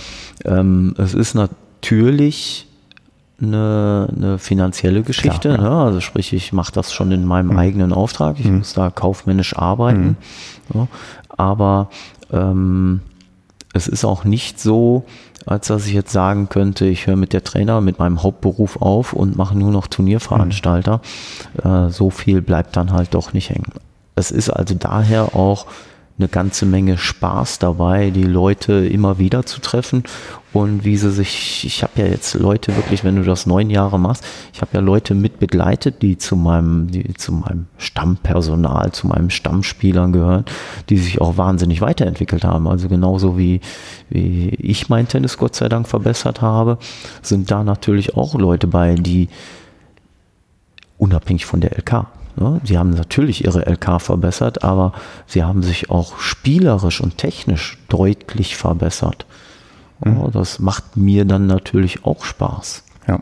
ähm, es ist natürlich eine, eine finanzielle Geschichte. Klar, ne? Also sprich, ich mache das schon in meinem eigenen Auftrag. Ich muss da kaufmännisch arbeiten. Ja? Aber ähm, es ist auch nicht so, als dass ich jetzt sagen könnte, ich höre mit der Trainer, mit meinem Hauptberuf auf und mache nur noch Turnierveranstalter. Äh, so viel bleibt dann halt doch nicht hängen. Es ist also daher auch eine ganze Menge Spaß dabei, die Leute immer wieder zu treffen und wie sie sich, ich habe ja jetzt Leute wirklich, wenn du das neun Jahre machst, ich habe ja Leute mit begleitet, die zu meinem, die zu meinem Stammpersonal, zu meinen Stammspielern gehören, die sich auch wahnsinnig weiterentwickelt haben. Also genauso wie, wie ich mein Tennis Gott sei Dank verbessert habe, sind da natürlich auch Leute bei, die unabhängig von der LK. Sie haben natürlich ihre LK verbessert, aber sie haben sich auch spielerisch und technisch deutlich verbessert. Ja, das macht mir dann natürlich auch Spaß. Ja.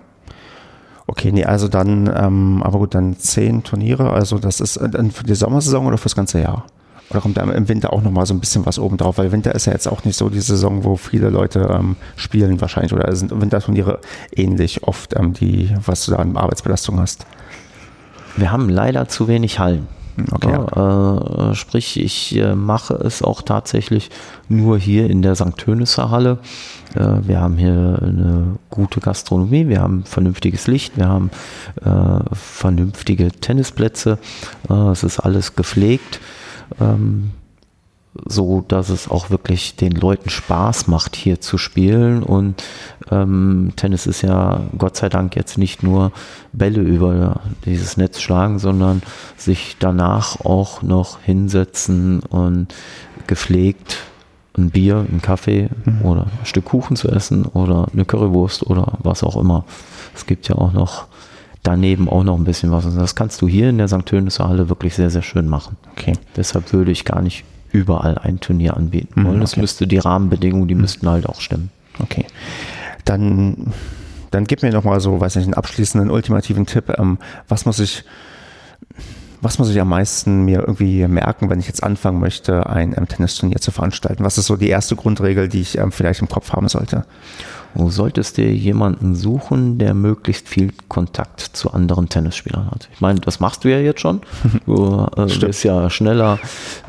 Okay, nee, also dann, ähm, aber gut, dann zehn Turniere, also das ist äh, dann für die Sommersaison oder fürs ganze Jahr? Oder kommt da im Winter auch nochmal so ein bisschen was oben drauf? Weil Winter ist ja jetzt auch nicht so die Saison, wo viele Leute ähm, spielen wahrscheinlich. Oder sind Winterturniere ähnlich oft, ähm, die, was du da an Arbeitsbelastung hast? Wir haben leider zu wenig Hallen. Okay. Ja, äh, sprich, ich äh, mache es auch tatsächlich nur hier in der St. Tönisser Halle. Äh, wir haben hier eine gute Gastronomie, wir haben vernünftiges Licht, wir haben äh, vernünftige Tennisplätze. Äh, es ist alles gepflegt. Ähm, so dass es auch wirklich den Leuten Spaß macht, hier zu spielen. Und ähm, Tennis ist ja Gott sei Dank jetzt nicht nur Bälle über dieses Netz schlagen, sondern sich danach auch noch hinsetzen und gepflegt ein Bier, ein Kaffee oder ein Stück Kuchen zu essen oder eine Currywurst oder was auch immer. Es gibt ja auch noch daneben auch noch ein bisschen was. Und das kannst du hier in der St. Tönisser Halle wirklich sehr, sehr schön machen. Okay. Deshalb würde ich gar nicht überall ein Turnier anbieten wollen. Es okay. müsste die Rahmenbedingungen, die müssten halt auch stimmen. Okay. Dann, dann gib mir nochmal so, weiß nicht, einen abschließenden, ultimativen Tipp. Ähm, was muss ich, was muss ich am meisten mir irgendwie merken, wenn ich jetzt anfangen möchte, ein ähm, Tennisturnier zu veranstalten? Was ist so die erste Grundregel, die ich ähm, vielleicht im Kopf haben sollte? Du solltest dir jemanden suchen, der möglichst viel Kontakt zu anderen Tennisspielern hat. Ich meine, das machst du ja jetzt schon. <laughs> Du äh, wirst ja schneller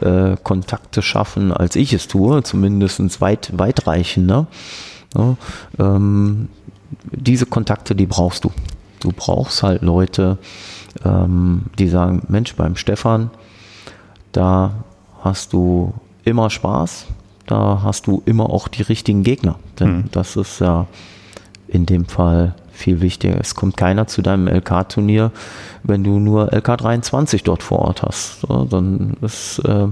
äh, Kontakte schaffen, als ich es tue, zumindest weit, weitreichender. Ja, ähm, diese Kontakte, die brauchst du. Du brauchst halt Leute, ähm, die sagen, Mensch, beim Stefan, da hast du immer Spaß, da hast du immer auch die richtigen Gegner. Denn Mhm. das ist ja in dem Fall viel wichtiger. Es kommt keiner zu deinem LK-Turnier, wenn du nur LK23 dort vor Ort hast. So, dann ist, äh,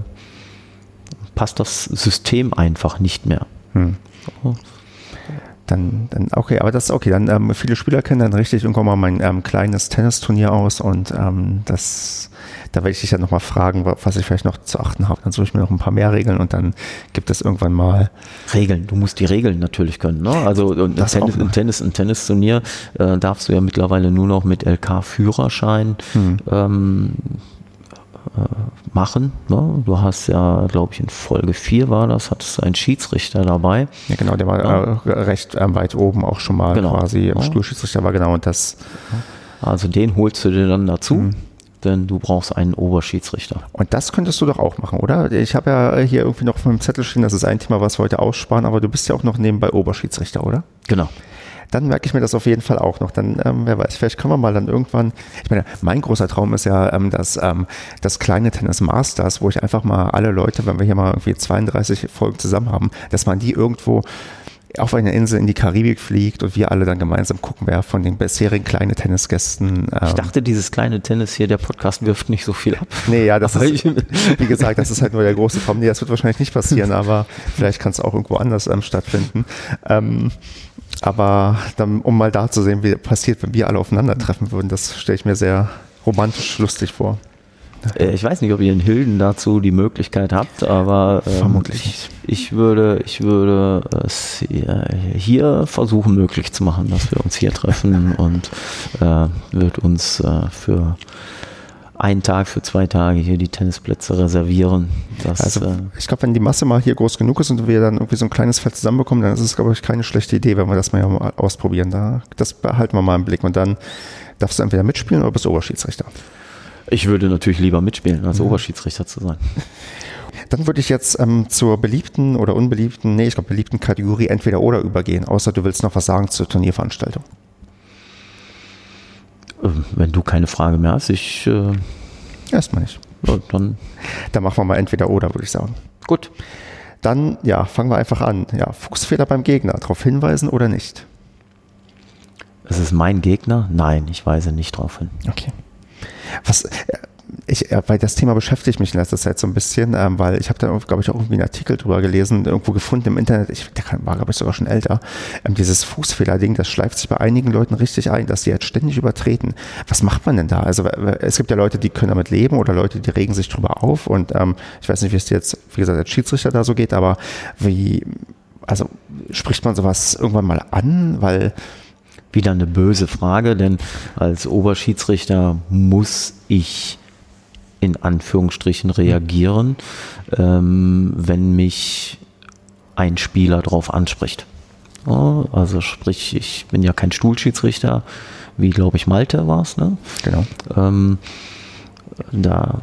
passt das System einfach nicht mehr. Hm. So. Dann, dann, okay, aber das ist okay. Dann ähm, viele Spieler kennen dann richtig irgendwann mal mein ähm, kleines Tennisturnier aus und ähm, das, da werde ich dich ja nochmal fragen, wa- was ich vielleicht noch zu achten habe. Dann suche ich mir noch ein paar mehr Regeln und dann gibt es irgendwann mal. Regeln, du musst die Regeln natürlich können. Ne? Also ein, Tennis, ein, Tennis, ein Tennisturnier äh, darfst du ja mittlerweile nur noch mit LK-Führerschein Hm. ähm, äh, machen. Ne? Du hast ja, glaube ich, in Folge 4 war das, hattest du einen Schiedsrichter dabei. Ja, genau, der war Ja. äh, recht ähm, weit oben auch schon mal Genau. quasi im Ja. Stuhlschiedsrichter war genau und das Also den holst du dir dann dazu, Hm. Denn du brauchst einen Oberschiedsrichter. und das könntest du doch auch machen, oder? Ich habe ja hier irgendwie noch auf meinem Zettel stehen, das ist ein Thema, was wir heute aussparen, aber du bist ja auch noch nebenbei Oberschiedsrichter, oder? Genau. Dann merke ich mir das auf jeden Fall auch noch. Dann, ähm, wer weiß, vielleicht können wir mal dann irgendwann. Ich meine, mein großer Traum ist ja ähm, das, ähm, das kleine Tennis Masters, wo ich einfach mal alle Leute, wenn wir hier mal irgendwie 32 Folgen zusammen haben, dass man die irgendwo auf einer Insel in die Karibik fliegt und wir alle dann gemeinsam gucken, wer von den bisherigen kleinen Tennisgästen. Ähm, Ich dachte, dieses kleine Tennis hier, der Podcast wirft nicht so viel ab. Nee, ja, das Aber ist, wie gesagt, das ist halt nur der große Traum. Nee, das wird wahrscheinlich nicht passieren, aber vielleicht kann es auch irgendwo anders ähm, stattfinden. Ähm, aber dann, um mal da zu sehen, wie passiert, wenn wir alle aufeinandertreffen würden, das stelle ich mir sehr romantisch lustig vor. Äh, Ich weiß nicht, ob ihr in Hilden dazu die Möglichkeit habt, aber ähm, Vermutlich ich, ich würde, ich würde es hier, versuchen möglich zu machen, dass wir uns hier treffen und äh, wird uns äh, für einen Tag, für zwei Tage hier die Tennisplätze reservieren. Das, Also äh, ich glaube, wenn die Masse mal hier groß genug ist und wir dann irgendwie so ein kleines Feld zusammenbekommen, dann ist es, glaube ich, keine schlechte Idee, wenn wir das mal, mal ausprobieren. Da, das behalten wir mal im Blick und dann darfst du entweder mitspielen oder bist Oberschiedsrichter. Ich würde natürlich lieber mitspielen, als Oberschiedsrichter zu sein. <laughs> Dann würde ich jetzt ähm, zur beliebten oder unbeliebten, nee, ich glaube beliebten Kategorie entweder oder übergehen, außer du willst noch was sagen zur Turnierveranstaltung. Ähm, Wenn du keine Frage mehr hast, ich äh, Erstmal nicht. ja, dann Dann machen wir mal entweder oder, würde ich sagen. gut. Dann, ja, fangen wir einfach an. Ja, Fußfehler beim Gegner, darauf hinweisen oder nicht? Es ist mein Gegner? Nein, ich weise nicht darauf hin. Okay. Was, äh, ich, äh, weil das Thema beschäftigt mich in letzter Zeit so ein bisschen, ähm, weil ich habe da, glaube ich, auch irgendwie einen Artikel drüber gelesen, irgendwo gefunden im Internet, ich, der war, glaube ich, sogar schon älter, ähm, dieses Fußfehler-Ding, das schleift sich bei einigen Leuten richtig ein, dass die jetzt ständig übertreten. Was macht man denn da? Also es gibt ja Leute, die können damit leben oder Leute, die regen sich drüber auf und ähm, ich weiß nicht, wie es jetzt, wie gesagt, als Schiedsrichter da so geht, aber wie, also spricht man sowas irgendwann mal an, weil Wieder eine böse Frage, denn als Oberschiedsrichter muss ich in Anführungsstrichen reagieren, ähm, wenn mich ein Spieler darauf anspricht. Ja, also sprich, ich bin ja kein Stuhlschiedsrichter, wie glaube ich Malte war es, ne? genau. Ähm, da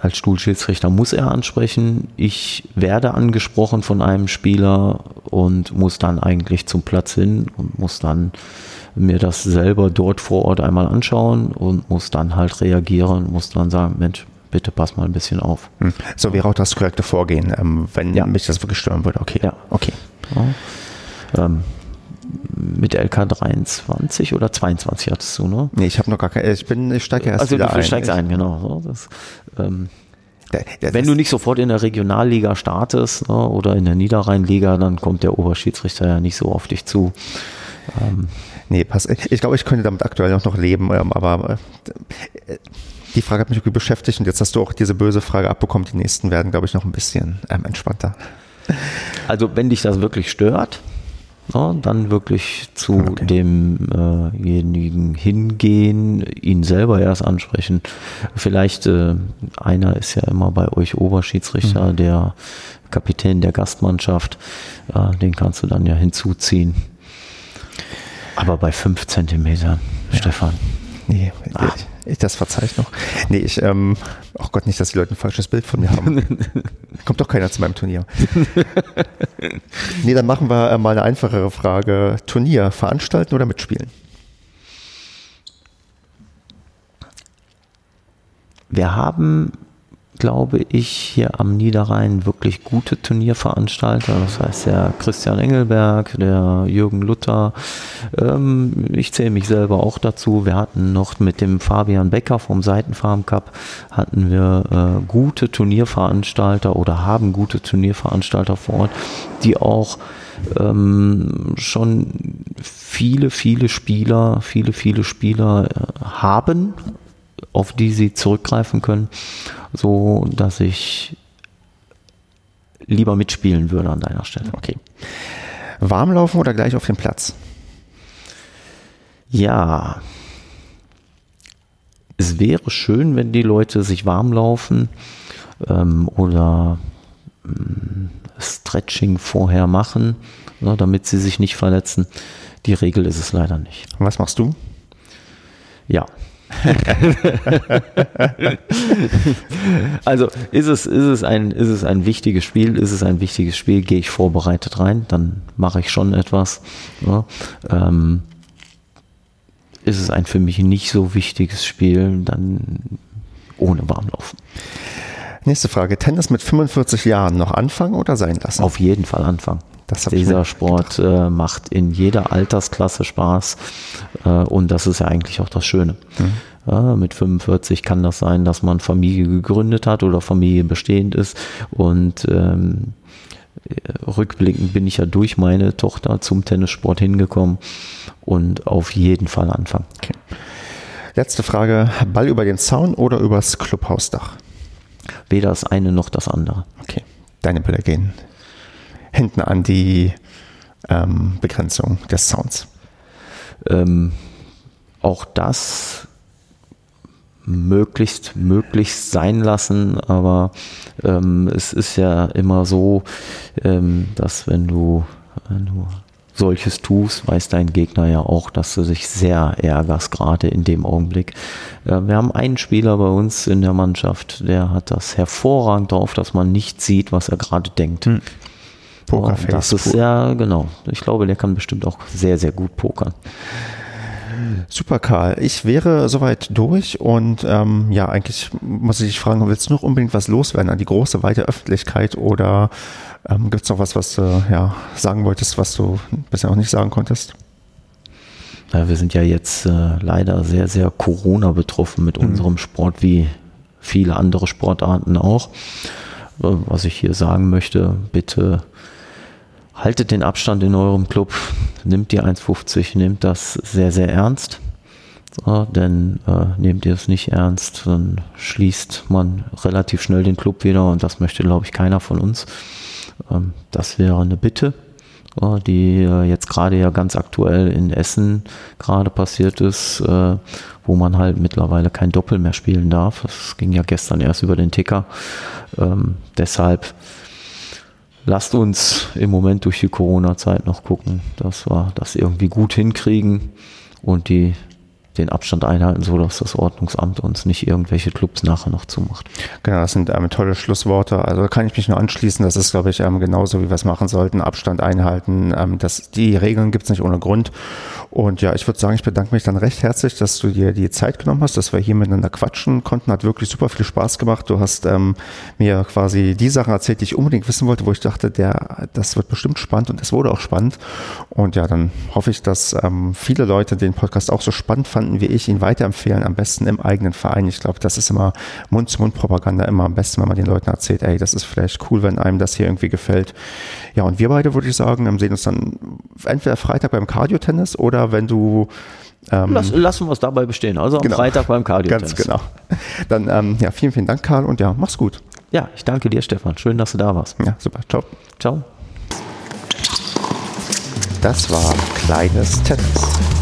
als Stuhlschiedsrichter muss er ansprechen. Ich werde angesprochen von einem Spieler und muss dann eigentlich zum Platz hin und muss dann mir das selber dort vor Ort einmal anschauen und muss dann halt reagieren, muss dann sagen, Mensch, bitte pass mal ein bisschen auf. Hm. So wäre auch das korrekte Vorgehen, ähm, wenn Ja. mich das wirklich stören würde. Okay. Ja. Okay. Ja. Ähm, mit LK 23 oder 22 hattest du, ne? Nee, ich habe noch gar keine, ich bin, ich steige erst Also wieder du ein. steigst Ich- ein, genau. So, das, ähm, Der, der, Wenn das- du nicht sofort in der Regionalliga startest ne, oder in der Niederrheinliga, dann kommt der Oberschiedsrichter ja nicht so auf dich zu. Ähm, Nee, pass. Ich, ich glaube, ich könnte damit aktuell auch noch leben, ähm, aber äh, die Frage hat mich irgendwie beschäftigt und jetzt hast du auch diese böse Frage abbekommen. Die nächsten werden, glaube ich, noch ein bisschen ähm, entspannter. also wenn dich das wirklich stört, ne, dann wirklich zu Okay. demjenigen hingehen, ihn selber erst ansprechen. Vielleicht äh, einer ist ja immer bei euch Oberschiedsrichter, der Kapitän der Gastmannschaft, äh, den kannst du dann ja hinzuziehen. Aber bei 5 Zentimetern, Stefan. Nee, ich, ich, das verzeih ich noch. Nee, ich, ähm, oh Gott, nicht, dass die Leute ein falsches Bild von mir haben. <laughs> Kommt doch keiner zu meinem Turnier. nee, dann machen wir äh, mal eine einfachere Frage. Turnier, veranstalten oder mitspielen? Wir haben glaube ich, hier am Niederrhein wirklich gute Turnierveranstalter. Das heißt der Christian Engelberg, der Jürgen Luther. Ähm, ich zähle mich selber auch dazu. Wir hatten noch mit dem Fabian Becker vom Seitenfarm Cup hatten wir äh, gute Turnierveranstalter oder haben gute Turnierveranstalter vor Ort, die auch ähm, schon viele, viele Spieler, viele, viele Spieler äh, haben auf die sie zurückgreifen können, so dass ich lieber mitspielen würde an deiner Stelle. Okay. Warmlaufen oder gleich auf dem Platz? Ja. Es wäre schön, wenn die Leute sich warm laufen ähm, oder ähm, Stretching vorher machen, ne, damit sie sich nicht verletzen. Die Regel ist es leider nicht. Was machst du? Ja, <laughs> also ist es, ist, es ein, ist es ein wichtiges Spiel, ist es ein wichtiges Spiel, gehe ich vorbereitet rein, dann mache ich schon etwas. Ja, ähm, ist es ein für mich nicht so wichtiges Spiel, dann ohne Warmlaufen. Nächste Frage. Tennis mit 45 Jahren noch anfangen oder sein lassen? Auf jeden Fall anfangen. Dieser Sport äh, macht in jeder Altersklasse Spaß äh, und das ist ja eigentlich auch das Schöne. Mhm. Ja, mit 45 kann das sein, dass man Familie gegründet hat oder Familie bestehend ist und ähm, rückblickend bin ich ja durch meine Tochter zum Tennissport hingekommen und auf jeden Fall anfangen. Okay. Letzte Frage: Ball über den Zaun oder übers Clubhausdach? Weder das eine noch das andere. Okay. Deine Bälle gehen hinten an die ähm, Begrenzung des Sounds. Ähm, auch das möglichst möglichst sein lassen, aber ähm, es ist ja immer so, ähm, dass wenn du, wenn du solches tust, weiß dein Gegner ja auch, dass du dich sehr ärgerst, gerade in dem Augenblick. Äh, wir haben einen Spieler bei uns in der Mannschaft, der hat das hervorragend drauf, dass man nicht sieht, was er gerade denkt. Hm. Pokerface. Das ist ja, genau. Ich glaube, der kann bestimmt auch sehr, sehr gut pokern. Super, Karl. Ich wäre soweit durch und ähm, ja, eigentlich muss ich dich fragen, willst du noch unbedingt was loswerden an die große, weite Öffentlichkeit oder ähm, gibt es noch was, was du ja, sagen wolltest, was du bisher noch nicht sagen konntest? Ja, wir sind ja jetzt äh, leider sehr, sehr Corona betroffen mit mhm. unserem Sport, wie viele andere Sportarten auch. Äh, was ich hier sagen möchte, bitte haltet den Abstand in eurem Club, nimmt die 1,50, nehmt das sehr, sehr ernst. So, denn äh, nehmt ihr es nicht ernst, dann schließt man relativ schnell den Club wieder und das möchte, glaube ich, keiner von uns. Ähm, das wäre eine Bitte, äh, die äh, jetzt gerade ja ganz aktuell in Essen gerade passiert ist, äh, wo man halt mittlerweile kein Doppel mehr spielen darf. Das ging ja gestern erst über den Ticker. Ähm, deshalb lasst uns im Moment durch die Corona-Zeit noch gucken, dass wir das irgendwie gut hinkriegen und die den Abstand einhalten, so dass das Ordnungsamt uns nicht irgendwelche Clubs nachher noch zumacht. Genau, das sind ähm, tolle Schlussworte. Also kann ich mich nur anschließen. Das ist, glaube ich, ähm, genauso, wie wir es machen sollten. Abstand einhalten. Ähm, das, die Regeln gibt es nicht ohne Grund. Und ja, ich würde sagen, ich bedanke mich dann recht herzlich, dass du dir die Zeit genommen hast, dass wir hier miteinander quatschen konnten. Hat wirklich super viel Spaß gemacht. Du hast ähm, mir quasi die Sachen erzählt, die ich unbedingt wissen wollte, wo ich dachte, der, das wird bestimmt spannend und es wurde auch spannend. Und ja, dann hoffe ich, dass ähm, viele Leute den Podcast auch so spannend fanden wie ich, ihn weiterempfehlen, am besten im eigenen Verein. Ich glaube, das ist immer Mund-zu-Mund-Propaganda immer am besten, wenn man den Leuten erzählt, ey, das ist vielleicht cool, wenn einem das hier irgendwie gefällt. Ja, und wir beide, würde ich sagen, sehen uns dann entweder Freitag beim Cardio-Tennis oder wenn du ähm, Lass, lassen wir es dabei bestehen. Also am genau, Freitag beim cardio -Tennis. Ganz genau. Dann ähm, ja, vielen, vielen Dank, Karl, und ja, mach's gut. Ja, ich danke dir, Stefan. Schön, dass du da warst. Ja, super. Ciao. Ciao. Das war kleines Tennis.